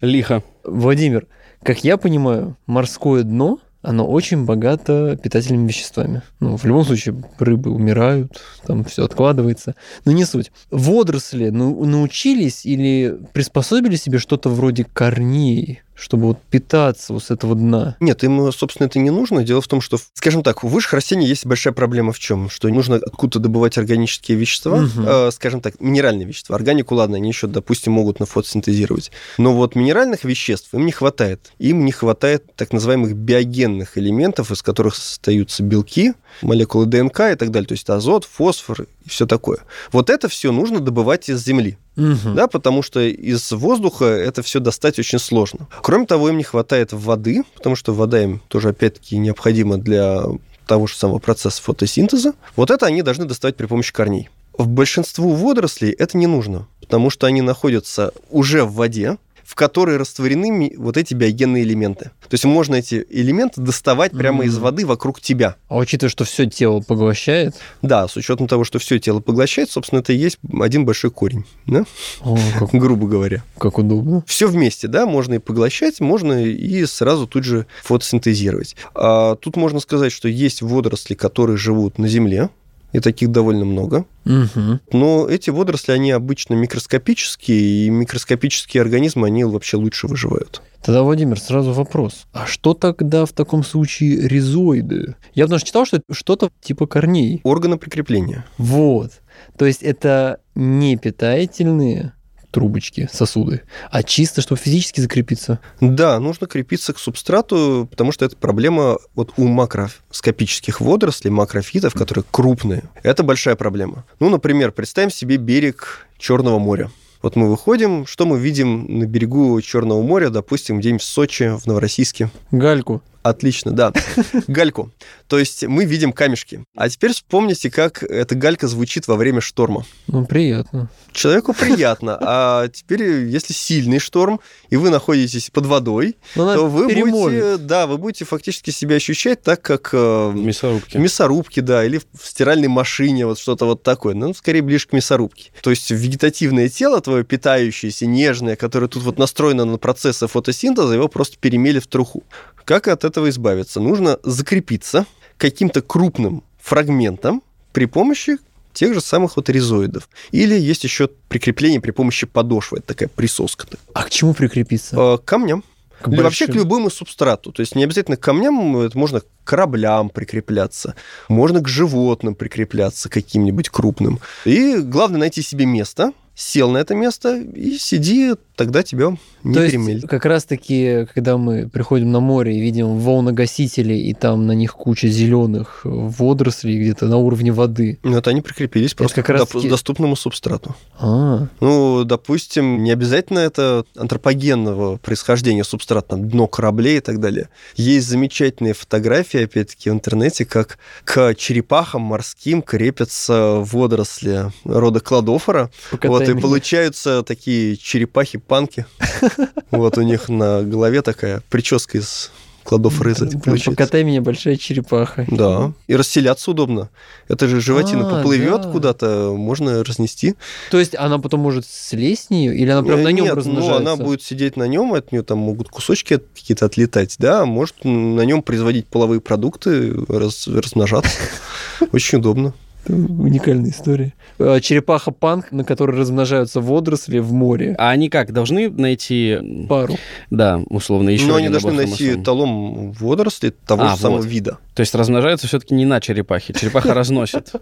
Лихо. Владимир, как я понимаю, морское дно, оно очень богато питательными веществами. Ну, в любом случае, рыбы умирают, там все откладывается. Но не суть. Водоросли ну, научились или приспособили себе что-то вроде корней, чтобы вот питаться вот с этого дна? Нет, им, собственно, это не нужно. Дело в том, что, скажем так, у высших растений есть большая проблема в чем? Что нужно откуда-то добывать органические вещества, Мгм. э, скажем так, минеральные вещества. Органику, ладно, они еще, допустим, могут на фотосинтезировать. Но вот минеральных веществ им не хватает. Им не хватает так называемых биогенных элементов, из которых состоятся белки, молекулы ДНК и так далее. То есть азот, фосфор и все такое. Вот это все нужно добывать из земли. Мгм. Да, потому что из воздуха это все достать очень сложно. Кроме того, им не хватает воды, потому что вода им тоже, опять-таки, необходима для того же самого процесса фотосинтеза. Вот это они должны доставать при помощи корней. В большинству водорослей это не нужно, потому что они находятся уже в воде, в которой растворены вот эти биогенные элементы. То есть можно эти элементы доставать прямо из Мгм. воды вокруг тебя. А учитывая, что все тело поглощает, Да, с учетом того, что все тело поглощает, собственно, это и есть один большой корень, да? о, как, грубо говоря. как удобно. Все вместе, да, можно и поглощать, можно и сразу тут же фотосинтезировать. А тут можно сказать, что есть водоросли, которые живут на Земле, и таких довольно много. Мгм. Но эти водоросли, они обычно микроскопические, и микроскопические организмы, они вообще лучше выживают. Тогда, Владимир, сразу вопрос. А что тогда в таком случае ризоиды? Я потому что читал, что это что-то типа корней. Органы прикрепления. Вот. То есть это не питательные трубочки, сосуды, а чисто, чтобы физически закрепиться. Да, нужно крепиться к субстрату, потому что это проблема вот у макроскопических водорослей, макрофитов, которые крупные. Это большая проблема. Ну, например, представим себе берег Черного моря. Вот мы выходим, что мы видим на берегу Черного моря, допустим, где-нибудь в Сочи, в Новороссийске. Гальку. Отлично, да. Гальку. То есть мы видим камешки. А теперь вспомните, как эта галька звучит во время шторма. Ну, приятно. Человеку приятно. А теперь, если сильный шторм, и вы находитесь под водой, Но она то вы перемолит. будете, да, вы будете фактически себя ощущать так, как э, В мясорубке. в мясорубке, да, или в стиральной машине, вот что-то вот такое. Ну, скорее, ближе к мясорубке. То есть вегетативное тело твое, питающееся, нежное, которое тут вот настроено на процессы фотосинтеза, его просто перемели в труху. Как от этого избавиться? Нужно закрепиться каким-то крупным фрагментом при помощи тех же самых вот ризоидов. Или есть еще прикрепление при помощи подошвы. Это такая присоска. А к чему прикрепиться? Э, К камням. К Или вообще к большим? любому субстрату. То есть не обязательно к камням, это можно к кораблям прикрепляться, можно к животным прикрепляться каким-нибудь крупным. И главное найти себе место, сел на это место и сиди, тогда тебя не То есть, перемелит. как раз-таки, когда мы приходим на море и видим волногасители, и там на них куча зеленых водорослей где-то на уровне воды. Ну, это они прикрепились просто как к доп- раз-таки- доступному субстрату. А, Ну, допустим, не обязательно это антропогенного происхождения субстрат, там, дно кораблей и так далее. Есть замечательные фотографии, опять-таки, в интернете, как к черепахам морским крепятся водоросли рода кладофора. Вот, и меня. получаются такие черепахи-панки. Вот у них на голове такая прическа из Прям получается. Покатай меня, большая черепаха. Да, и расселяться удобно. Это же животина А, поплывет да. куда-то, можно разнести. То есть она потом может слезть с нее, или она прям на нем Нет, размножается? ну, она будет сидеть на нем, от нее там могут кусочки какие-то отлетать, да, а может на нем производить половые продукты, раз- размножаться. Очень удобно. Это Уникальная история. Э, Черепаха-панк, на которой размножаются водоросли в море. А они как, должны найти, Пару. да, условно, еще Но они должны найти хромосом? талом водорослей того А, же самого вот. вида. То есть размножаются все-таки не на черепахе. Черепаха разносит.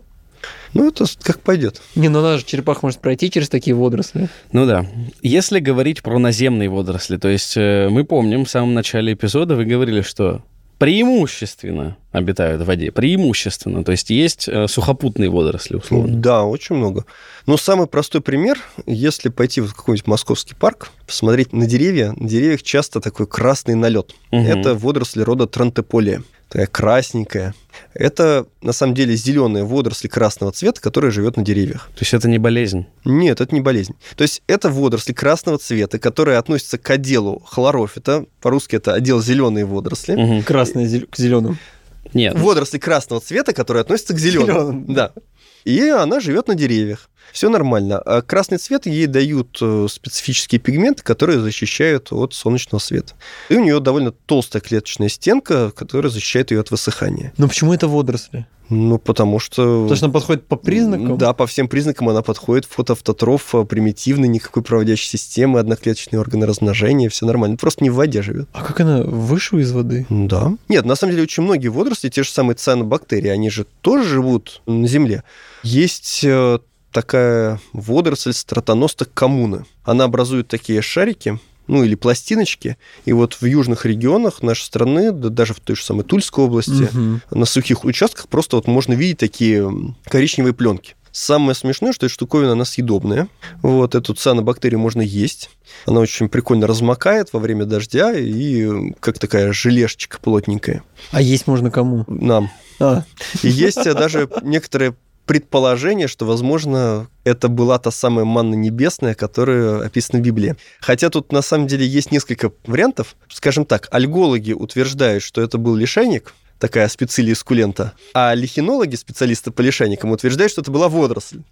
Ну, это как пойдет. Не, ну она же черепаха может пройти через такие водоросли. Ну да. Если говорить про наземные водоросли, то есть э, мы помним в самом начале эпизода вы говорили, что преимущественно обитают в воде. Преимущественно. То есть есть э, сухопутные водоросли, условно. Да, очень много. Но самый простой пример, если пойти в какой-нибудь московский парк, посмотреть на деревья, на деревьях часто такой красный налет. Мгм. Это водоросли рода трантеполия. Такая красненькая. Это, на самом деле, зеленые водоросли красного цвета, которые живет на деревьях. То есть это не болезнь. Нет, это не болезнь. То есть это водоросли красного цвета, которые относятся к отделу хлорофита. По-русски это отдел зеленые водоросли. Мгм. Красные зел- к зеленым. Нет. Водоросли красного цвета, которые относятся к зеленым. Зелёным. Да. И она живет на деревьях. Все нормально. А красный цвет ей дают э, специфические пигменты, которые защищают от солнечного света. И у нее довольно толстая клеточная стенка, которая защищает ее от высыхания. Но почему это водоросли? Ну, потому что... Потому что она подходит по признакам? Да, по всем признакам она подходит. Фотоавтотроф э, примитивный, никакой проводящей системы, одноклеточные органы размножения, все нормально. Просто не в воде живет. А как она вышла из воды? Да. Нет, на самом деле очень многие водоросли, те же самые цианобактерии, они же тоже живут на Земле. Есть э, такая водоросль стратоноста коммуны. Она образует такие шарики, ну или пластиночки. И вот в южных регионах нашей страны, да, даже в той же самой Тульской области, угу. на сухих участках просто вот можно видеть такие коричневые пленки. Самое смешное, что эта штуковина, она съедобная. Вот эту цианобактерию можно есть. Она очень прикольно размокает во время дождя и как такая желешечка плотненькая. А есть можно кому? Нам. А. И есть даже некоторые предположение, что, возможно, это была та самая манна небесная, которая описана в Библии. Хотя тут на самом деле есть несколько вариантов. Скажем так, альгологи утверждают, что это был лишайник, такая специлия скулента, а лихинологи, специалисты по лишайникам, утверждают, что это была водоросль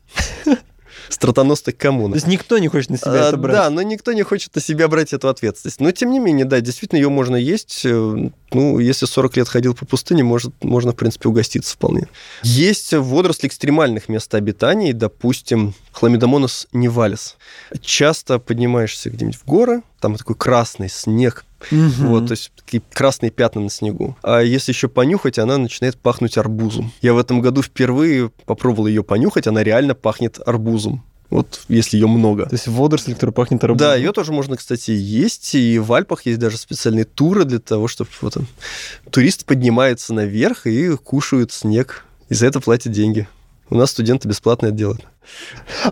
стратоносных коммун. То есть никто не хочет на себя а, это брать. Да, но никто не хочет на себя брать эту ответственность. Но тем не менее, да, действительно, ее можно есть. Э, ну, если 40 лет ходил по пустыне, может, можно, в принципе, угоститься вполне. Есть водоросли экстремальных мест обитания, допустим, хламидомонос нивалис. Часто поднимаешься где-нибудь в горы, там такой красный снег, Угу. Вот, то есть такие красные пятна на снегу. А если еще понюхать, она начинает пахнуть арбузом. Я в этом году впервые попробовал ее понюхать, она реально пахнет арбузом. Вот если ее много. То есть водоросль, которая пахнет арбузом. Да, ее тоже можно, кстати, есть. И в Альпах есть даже специальные туры для того, чтобы вот, туристы поднимаются наверх и кушают снег. И за это платят деньги. У нас студенты бесплатно это делают.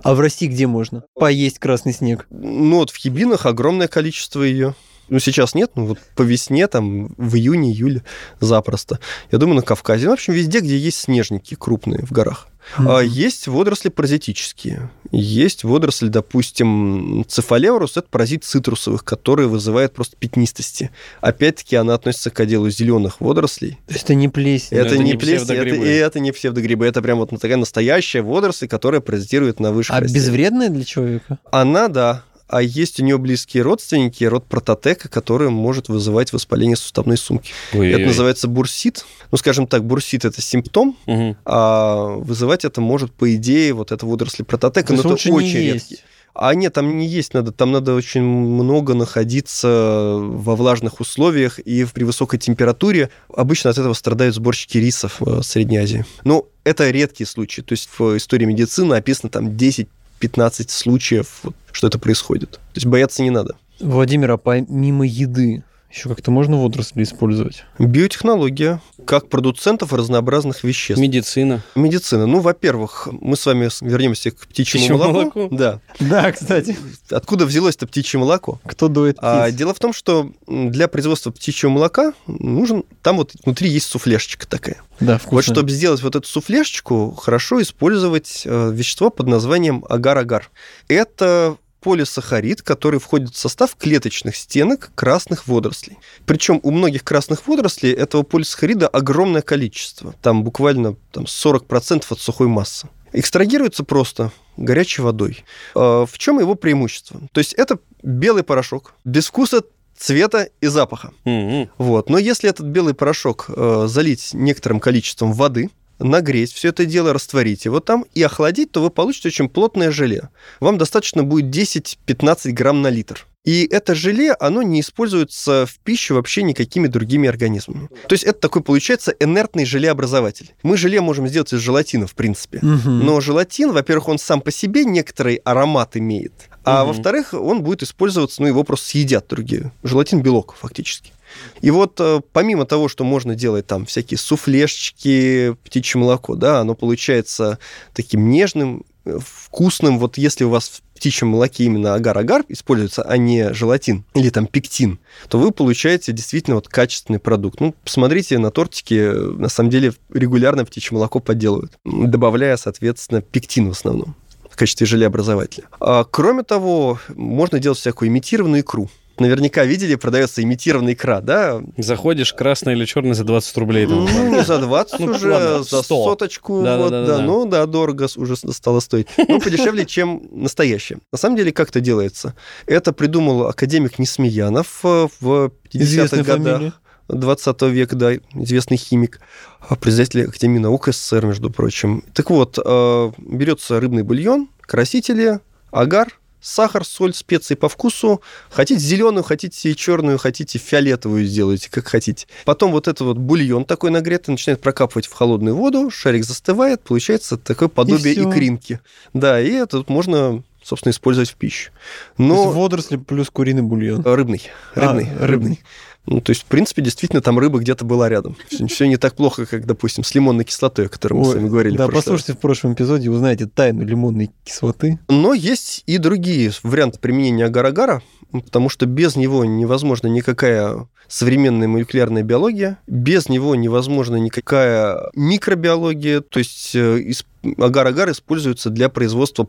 А в России где можно поесть красный снег? Ну вот в Хибинах огромное количество ее. Ну, сейчас нет, ну, вот по весне, там, в июне, июле запросто. Я думаю, на Кавказе. Ну, в общем, везде, где есть снежники крупные в горах. Mm-hmm. А есть водоросли паразитические. Есть водоросли, допустим, цефалеврус, это паразит цитрусовых, который вызывает просто пятнистости. Опять-таки, она относится к отделу зеленых водорослей. То есть это не плесень. Это, это не плесень, это, и это не псевдогрибы. Это прям вот такая настоящая водоросль, которая паразитирует на высших А растениях. безвредная для человека? Она, да а есть у нее близкие родственники, род прототека, который может вызывать воспаление суставной сумки. Ой-ой-ой. Это называется бурсит. Ну, скажем так, бурсит – это симптом, угу. а вызывать это может, по идее, вот это водоросли прототека, но это очень редкий. А нет, там не есть надо, там надо очень много находиться во влажных условиях и при высокой температуре. Обычно от этого страдают сборщики рисов в Средней Азии. Но это редкие случаи. То есть в истории медицины описано там 10 15 случаев, что это происходит. То есть бояться не надо. Владимир, а помимо еды, еще как-то можно водоросли использовать? Биотехнология, как продуцентов разнообразных веществ. Медицина. Медицина. Ну, во-первых, мы с вами вернемся к птичьему, птичьему молоку. молоку. Да. Да, кстати. Откуда взялось-то птичье молоко? Кто дует птиц? А, дело в том, что для производства птичьего молока нужен... Там вот внутри есть суфлешечка такая. Да, вкусно. Вот чтобы сделать вот эту суфлешечку, хорошо использовать э, вещество под названием агар-агар. Это полисахарид, который входит в состав клеточных стенок красных водорослей. Причем у многих красных водорослей этого полисахарида огромное количество. Там буквально там, 40% от сухой массы. Экстрагируется просто горячей водой. А, в чем его преимущество? То есть это белый порошок, без вкуса цвета и запаха. Mm-hmm. Вот. Но если этот белый порошок э, залить некоторым количеством воды, нагреть, все это дело растворить его там и охладить, то вы получите очень плотное желе. Вам достаточно будет 10-15 грамм на литр. И это желе, оно не используется в пищу вообще никакими другими организмами. То есть это такой, получается, инертный желеобразователь. Мы желе можем сделать из желатина, в принципе. Угу. Но желатин, во-первых, он сам по себе некоторый аромат имеет. А угу. во-вторых, он будет использоваться, ну, его просто съедят другие. Желатин – белок, фактически. И вот э, помимо того, что можно делать там всякие суфлешечки, птичье молоко, да, оно получается таким нежным, э, вкусным. Вот если у вас в птичьем молоке именно агар-агар используется, а не желатин или там пектин, то вы получаете действительно вот качественный продукт. Ну, посмотрите на тортики, на самом деле регулярно птичье молоко подделывают, добавляя, соответственно, пектин в основном в качестве желеобразователя. А, кроме того, можно делать всякую имитированную икру. Наверняка видели, продается имитированная икра, да? Заходишь, красный или черный за 20 рублей. там. Ну, не за 20 Ну, уже, ладно, за 100. соточку. Да, вот, да, да, да. Ну, да, дорого уже стало стоить. Ну, подешевле, чем настоящее. На самом деле, как это делается? Это придумал академик Несмеянов э, в 50-х Известная годах. фамилия. 20 века, да, известный химик, а, председатель Академии наук СССР, между прочим. Так вот, э, берется рыбный бульон, красители, агар, сахар, соль, специи по вкусу. Хотите зеленую, хотите черную, хотите фиолетовую сделайте, как хотите. Потом вот этот вот бульон такой нагретый начинает прокапывать в холодную воду, шарик застывает, получается такое подобие всё. икринки. Да, и это вот можно, собственно, использовать в пищу. То есть Но водоросли плюс куриный бульон. рыбный, рыбный, А, рыбный. Ну, то есть, в принципе, действительно, там рыба где-то была рядом. Все не так плохо, как, допустим, с лимонной кислотой, о которой мы с Ой, вами говорили. в Да, раз. послушайте в прошлом эпизоде, узнаете тайну лимонной кислоты. Но есть и другие варианты применения агар-агара, потому что без него невозможна никакая современная молекулярная биология, без него невозможна никакая микробиология, то есть э, агар-агар используется для производства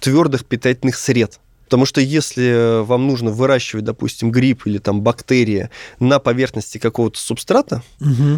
твердых питательных сред. Потому что если вам нужно выращивать, допустим, гриб или там бактерии на поверхности какого-то субстрата,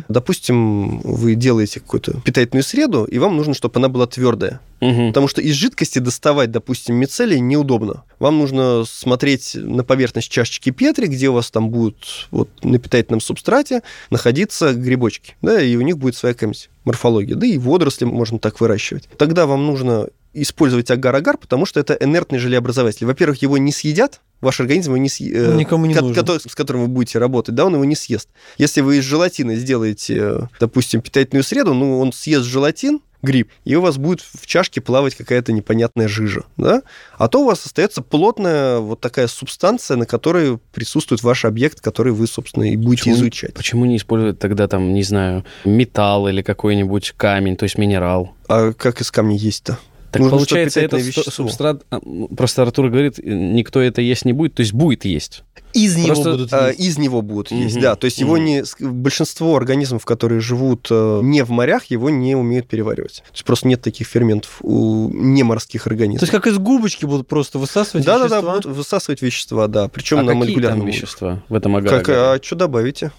допустим, вы делаете какую-то питательную среду, и вам нужно, чтобы она была твердая. Мгм. Потому что из жидкости доставать, допустим, мицелий неудобно. Вам нужно смотреть на поверхность чашечки Петри, где у вас там будут вот на питательном субстрате находиться грибочки, да, и у них будет своя какая-нибудь морфология, да и водоросли можно так выращивать. Тогда вам нужно использовать агар-агар, потому что это инертный желеобразователь. Во-первых, его не съедят, ваш организм его не съест. Никому не нужен. с которым вы будете работать, да, он его не съест. Если вы из желатина сделаете, э, допустим, питательную среду, ну, он съест желатин, гриб, и у вас будет в чашке плавать какая-то непонятная жижа, да? А то у вас остается плотная вот такая субстанция, на которой присутствует ваш объект, который вы, собственно, и будете Почему- изучать. Почему не использовать тогда там, не знаю, металл или какой-нибудь камень, то есть минерал? А как из камня есть-то? Так Нужно, получается, вещество. субстрат... а, м, Просто Артур говорит, э, никто это есть не будет, то есть будет есть. Из него Просто, будут А, есть. из него будут есть, Мгм, да. То есть его мгм. не... Большинство организмов, которые живут э, не в морях, его не умеют переваривать. То есть просто нет таких ферментов у неморских То организмов. есть как из губочки будут просто высасывать Да-да-да, вещества? будут высасывать вещества, да. Причем а на какие молекулярном там вещества в этом Как, агаре? а что добавите?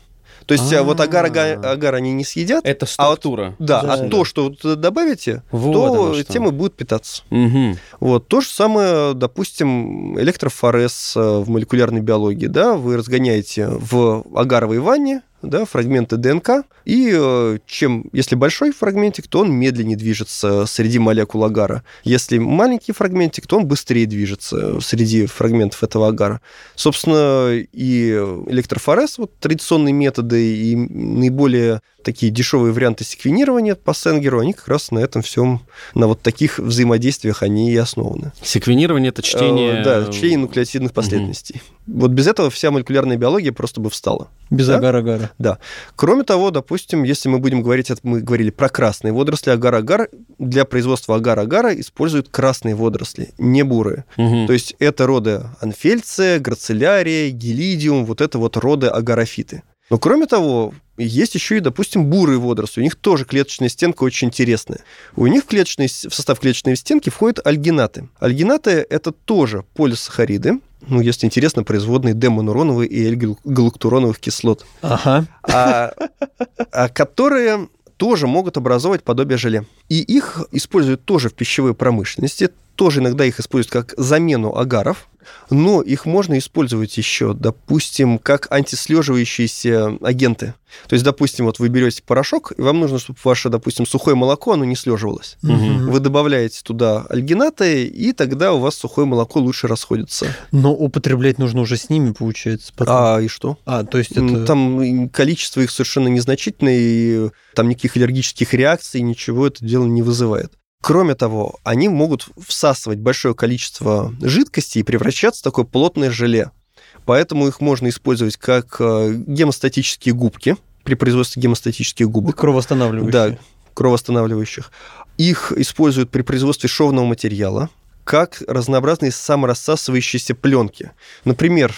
То есть а вот агар, агар, А. агар они не съедят, Это а вот- структура. да, Да, а да. то, что вот добавите, Вот то оно что. тем и будут питаться. Мгм. Вот. То же самое, допустим, электрофорез э, в молекулярной биологии. Да? Вы разгоняете в агаровой ванне да, фрагменты ДНК, и э, чем, если большой фрагментик, то он медленнее движется среди молекул агара. Если маленький фрагментик, то он быстрее движется среди фрагментов этого агара. Собственно, и электрофорез, вот традиционные методы, и наиболее такие дешевые варианты секвенирования по Сенгеру, они как раз на этом всем, на вот таких взаимодействиях они и основаны. Секвенирование — это чтение... Э, Да, чтение нуклеотидных последовательностей. Вот без этого вся молекулярная биология просто бы встала. Без Да? агар-агара. Кроме того, допустим, если мы будем говорить, мы говорили про красные водоросли, агар-агар, для производства агар-агара используют красные водоросли, не бурые. Мгм. То есть это роды анфельция, грацелярия, гелидиум, вот это вот роды агарофиты. Но кроме того, есть еще и, допустим, бурые водоросли. У них тоже клеточная стенка очень интересная. У них в, клеточной, в состав клеточной стенки входят альгинаты. Альгинаты – это тоже полисахариды, ну, если интересно, производные демонуроновые и эль-галактуроновых кислот, Ага. а, а которые тоже могут образовывать подобие желе. И их используют тоже в пищевой промышленности, тоже иногда их используют как замену агаров, но их можно использовать еще, допустим, как антислеживающиеся агенты. То есть, допустим, вот вы берете порошок, и вам нужно, чтобы ваше, допустим, сухое молоко, оно не слеживалось. Мгм. Вы добавляете туда альгинаты, и тогда у вас сухое молоко лучше расходится. Но употреблять нужно уже с ними, получается. потом. А и что? А, то есть это... Там количество их совершенно незначительное, и там никаких аллергических реакций, ничего это дело не вызывает. Кроме того, они могут всасывать большое количество жидкости и превращаться в такое плотное желе. Поэтому их можно использовать как э, гемостатические губки при производстве гемостатических губок. Кровоостанавливающие. Да, кровоостанавливающих. Их используют при производстве шовного материала как разнообразные саморассасывающиеся пленки. Например,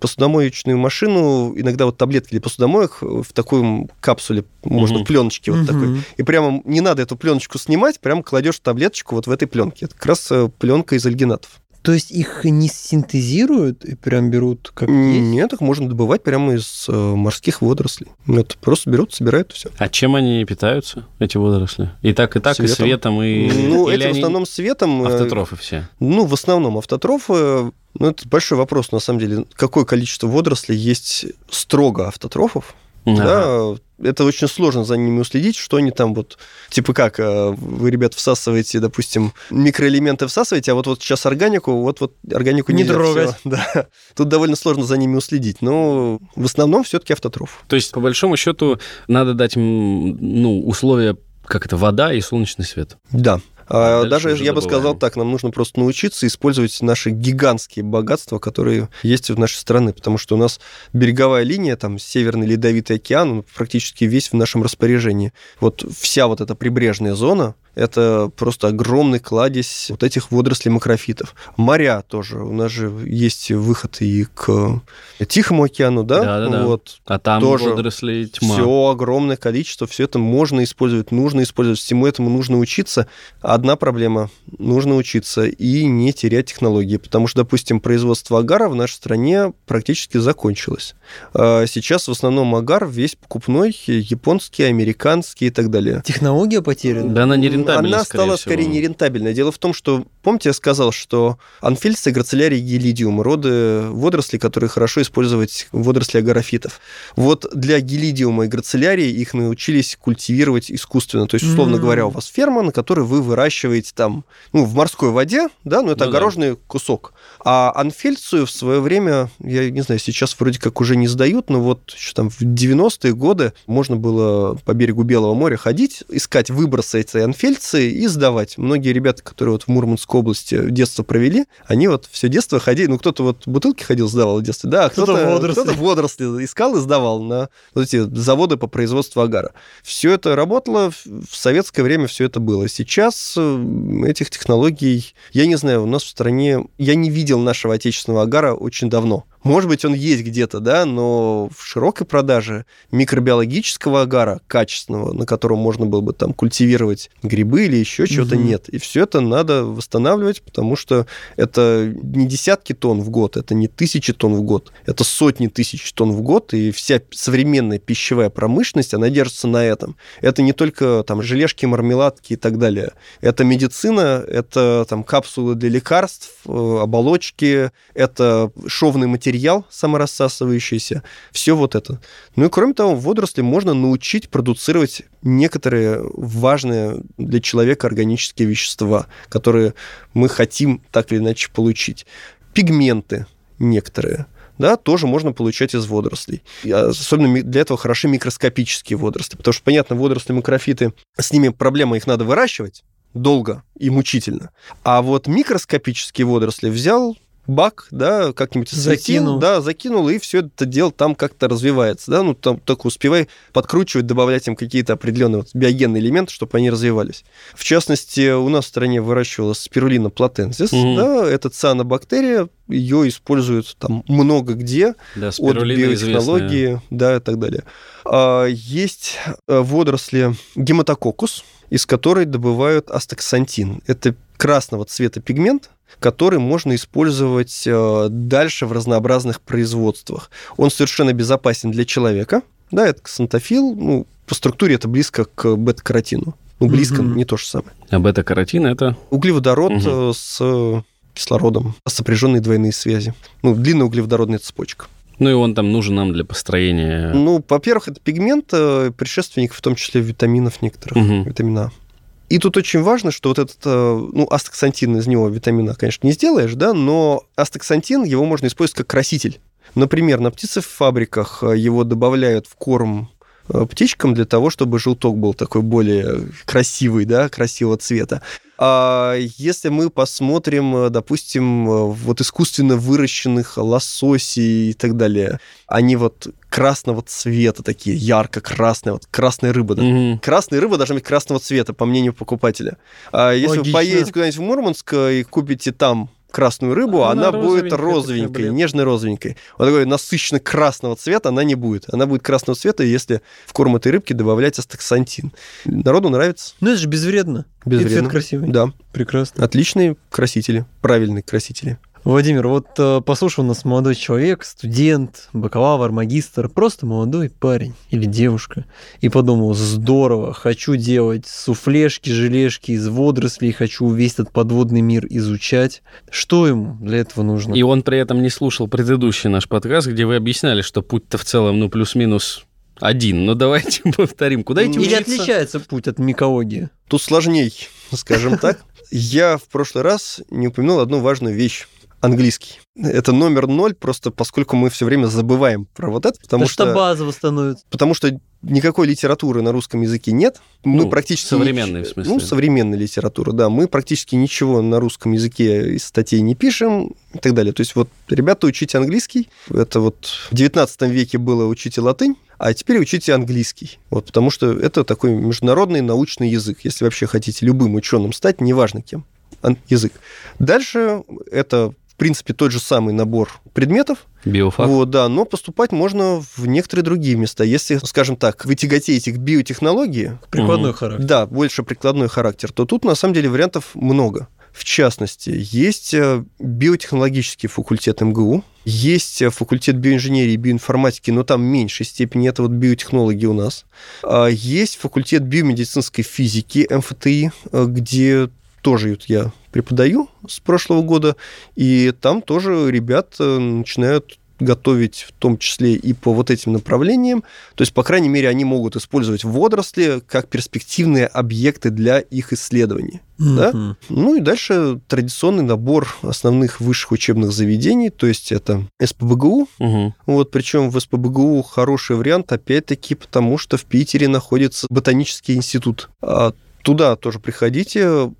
посудомоечную машину, иногда вот таблетки для посудомоек в такой капсуле, можно Мгм. пленочки вот Мгм. такой. И прямо не надо эту пленочку снимать, прямо кладешь таблеточку вот в этой пленке. Это как раз пленка из альгинатов. То есть их не синтезируют и прям берут как есть? Нет, их можно добывать прямо из э, морских водорослей. Вот просто берут, собирают все. А чем они питаются, эти водоросли? И так, и так, и Светом. светом, и... Ну, или это в они основном светом. э, Автотрофы все. Ну, в основном автотрофы. Ну, это большой вопрос, на самом деле. Какое количество водорослей есть строго автотрофов? Ага. Да, это очень сложно за ними уследить, что они там вот, типа как, э, вы, ребят, всасываете, допустим, микроэлементы всасываете, а вот, вот сейчас органику, вот, вот органику Не нельзя, трогать. всё. Да. Тут довольно сложно за ними уследить, но в основном все-таки автотроф. То есть, по большому счету, надо дать им, ну, условия, как это, вода и солнечный свет. Да. А дальше Даже, я бы сказал так, нам нужно просто научиться использовать наши гигантские богатства, которые есть в нашей стране, потому что у нас береговая линия, там, Северный Ледовитый океан, практически весь в нашем распоряжении. Вот вся вот эта прибрежная зона, это просто огромный кладезь вот этих водорослей макрофитов. Моря тоже. У нас же есть выход и к Тихому океану, да? Да-да-да. Вот. А там Тоже водоросли тьма. Все огромное количество, все это можно использовать, нужно использовать, всему этому нужно учиться. Одна проблема, нужно учиться и не терять технологии, потому что, допустим, производство агара в нашей стране практически закончилось. А Сейчас в основном агар весь покупной, японский, американский и так далее. Технология потеряна. Да она нерентабельна, Она стала всего. скорее нерентабельной. Дело в том, что, помните, я сказал, что анфельсы, грацелярий, гелидиум, роды водорослей, которые хорошо использовать водоросли агарофитов. Вот для гелидиума и грацелярии их научились культивировать искусственно. То есть, условно М. говоря, у вас ферма, на которой вы выращиваете там, ну, в морской воде, да, но это Ну да. огороженный кусок. А анфельцию в свое время, я не знаю, сейчас вроде как уже не сдают, но вот еще там в 90-е годы можно было по берегу Белого моря ходить, искать выбросы этой анфельции и сдавать. Многие ребята, которые вот в Мурманской области детство провели, они вот все детство ходили, ну, кто-то вот бутылки ходил, сдавал в детстве, да, а Кто-то кто-то, водоросли. кто-то водоросли искал и сдавал на вот эти заводы по производству агара. Все это работало, в советское время все это было. Сейчас э, этих технологий, я не знаю, у нас в стране, я не видел нашего отечественного агара очень давно. Может быть, он есть где-то, да, но в широкой продаже микробиологического агара, качественного, на котором можно было бы там культивировать грибы или еще чего-то, Мгм. нет. И все это надо восстанавливать, потому что это не десятки тонн в год, это не тысячи тонн в год, это сотни тысяч тонн в год, и вся современная пищевая промышленность, она держится на этом. Это не только там желешки, мармеладки и так далее. Это медицина, это там капсулы для лекарств, э, оболочки, это шовный материал саморассасывающийся, все вот это. Ну и кроме того, водоросли можно научить продуцировать некоторые важные для человека органические вещества, которые мы хотим так или иначе получить. Пигменты некоторые, да, тоже можно получать из водорослей. И особенно для этого хороши микроскопические водоросли, потому что, понятно, водоросли макрофиты, с ними проблема, их надо выращивать долго и мучительно. А вот микроскопические водоросли взял бак, да, как-нибудь Закинул. да, закинул, и все это дело там как-то развивается, да, ну, там только успевай подкручивать, добавлять им какие-то определенные вот биогенные элементы, чтобы они развивались. В частности, у нас в стране выращивалась спирулина платензис, Мгм. да, это цианобактерия, ее используют там много где, Да, от спирулина известная. биотехнологии, да, и так далее. А, Есть э, водоросли гематококус, из которой добывают астаксантин. Это красного цвета пигмент, который можно использовать э, дальше в разнообразных производствах. Он совершенно безопасен для человека. Да, это ксантофил. Ну, по структуре это близко к бета-каротину. Ну, близко, Мгм. не то же самое. А бета-каротин это... Углеводород э, с э, кислородом, сопряженные двойные связи. Ну, длинная углеводородная цепочка. Ну и он там нужен нам для построения... Ну, во-первых, это пигмент, предшественник в том числе витаминов некоторых, Мгм. витамина А. И тут очень важно, что вот этот, э, ну, астаксантин из него витамина, конечно, не сделаешь, да, но астаксантин, его можно использовать как краситель. Например, на птицефабриках э, его добавляют в корм э, птичкам для того, чтобы желток был такой более красивый, да, красивого цвета. А если мы посмотрим, допустим, вот искусственно выращенных лососей и так далее, они вот красного цвета такие, ярко-красные, вот красная рыба, да, Мгм. Красная рыба должна быть красного цвета, по мнению покупателя. А если Логично. вы поедете куда-нибудь в Мурманск и купите там красную рыбу, Она она, будет розовенькой, такая, нежно-розовенькой. Вот такой насыщенно красного цвета она не будет. Она будет красного цвета, если в корм этой рыбки добавлять астаксантин. Народу нравится. Ну, это же безвредно. И Безвредно. цвет красивый. Да, Прекрасно. отличные красители, правильные красители. Владимир, вот э, послушал нас молодой человек, студент, бакалавр, магистр, просто молодой парень или девушка, и подумал, здорово, хочу делать суфлешки, желешки из водорослей, хочу весь этот подводный мир изучать. Что ему для этого нужно? И он при этом не слушал предыдущий наш подкаст, где вы объясняли, что путь-то в целом, ну, плюс-минус один. Но давайте повторим. Куда идти Или учиться? отличается путь от микологии? Тут сложней, скажем так. Я в прошлый раз не упомянул одну важную вещь. Английский. Это номер ноль, просто поскольку мы все время забываем про вот это, потому Потому что что, базово становится. потому что никакой литературы на русском языке нет. Мы Ну, практически современной, в смысле. Ну, современной литературы, да. Мы практически ничего на русском языке из статей не пишем и так далее. То есть вот, ребята, учите английский. Это вот в 19 веке было учите латынь, а теперь учите английский. Вот, потому что это такой международный научный язык. Если вообще хотите любым ученым стать, неважно кем, язык. Дальше это, в принципе, тот же самый набор предметов, Биофак. вот, да, но поступать можно в некоторые другие места. Если, скажем так, вы тяготеете к биотехнологии, Прикладной Мгм. характер. да, больше прикладной характер, то тут на самом деле вариантов много. В частности, есть э, биотехнологический факультет МГУ, есть э, факультет биоинженерии и биоинформатики, но там в меньшей степени, это вот биотехнологии у нас. А Есть факультет биомедицинской физики МФТИ, э, где тоже вот я преподаю с прошлого года, и там тоже ребят э, начинают готовить в том числе и по вот этим направлениям. То есть, по крайней мере, они могут использовать водоросли как перспективные объекты для их исследований. Да? Мгм. Ну и дальше традиционный набор основных высших учебных заведений, то есть это СПБГУ, Мгм. вот, причем в СПБГУ хороший вариант, опять-таки, потому что в Питере находится ботанический институт. А туда тоже приходите.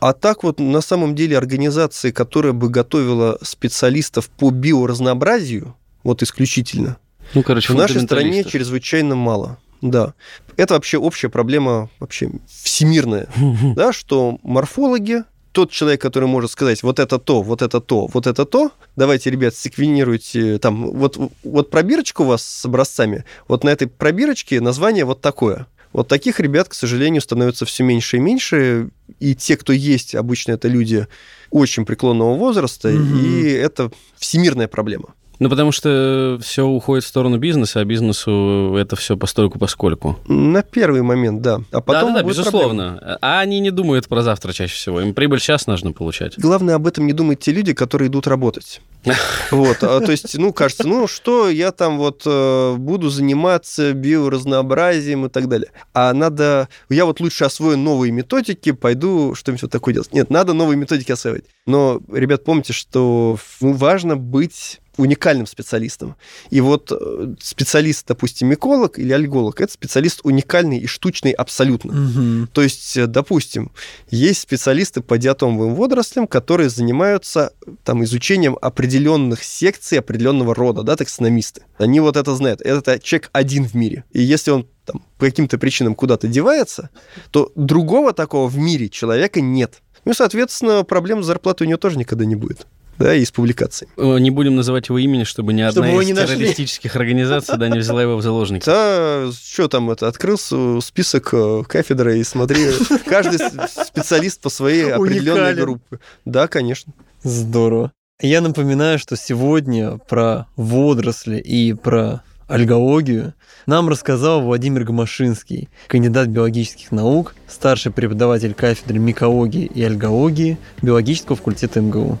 А так вот, на самом деле, организации, которая бы готовила специалистов по биоразнообразию, вот исключительно, Ну, короче, в нашей стране чрезвычайно мало. Да. Это вообще общая проблема, вообще всемирная, да, что морфологи, тот человек, который может сказать, вот это то, вот это то, вот это то, давайте, ребят, секвенируйте, там, вот, вот пробирочка у вас с образцами, вот на этой пробирочке название вот такое. Вот таких ребят, к сожалению, становится все меньше и меньше, и те, кто есть, обычно это люди очень преклонного возраста, Мгм. и это всемирная проблема. Ну, потому что все уходит в сторону бизнеса, а бизнесу это все постольку поскольку. На первый момент, да. А потом да, да, будет безусловно. А они не думают про завтра чаще всего. Им прибыль сейчас нужно получать. Главное, об этом не думают те люди, которые идут работать. Вот, а, то есть, ну, кажется, ну, что я там вот э, буду заниматься биоразнообразием и так далее. А надо, я вот лучше освою новые методики, пойду что-нибудь вот такое делать. Нет, надо новые методики осваивать. Но, ребят, помните, что важно быть уникальным специалистом. И вот э, специалист, допустим, миколог или альголог, это специалист уникальный и штучный абсолютно. Мгм. То есть, э, допустим, есть специалисты по диатомовым водорослям, которые занимаются там, изучением определенных секций определенного рода, да, таксономисты. Они вот это знают. Это человек один в мире. И если он там, по каким-то причинам куда-то девается, то другого такого в мире человека нет. Ну и, соответственно, проблем с зарплатой у него тоже никогда не будет. Да, и с публикацией. Э, Не будем называть его имени, чтобы ни Чтобы одна из не нашли. террористических организаций да, не взяла его в заложники. Да, что там это, открылся список э, кафедры и смотри, каждый специалист по своей определенной Уникален. группе. Да, конечно. Здорово. Я напоминаю, что сегодня про водоросли и про альгологию нам рассказал Владимир Гомашинский, кандидат биологических наук, старший преподаватель кафедры микологии и альгологии биологического факультета МГУ.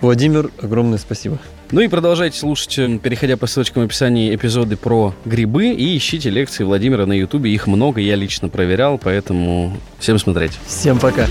Владимир, огромное спасибо. Ну и продолжайте слушать, э, переходя по ссылочкам в описании, эпизоды про грибы и ищите лекции Владимира на Ютубе. Их много, я лично проверял, поэтому всем смотреть. Всем пока.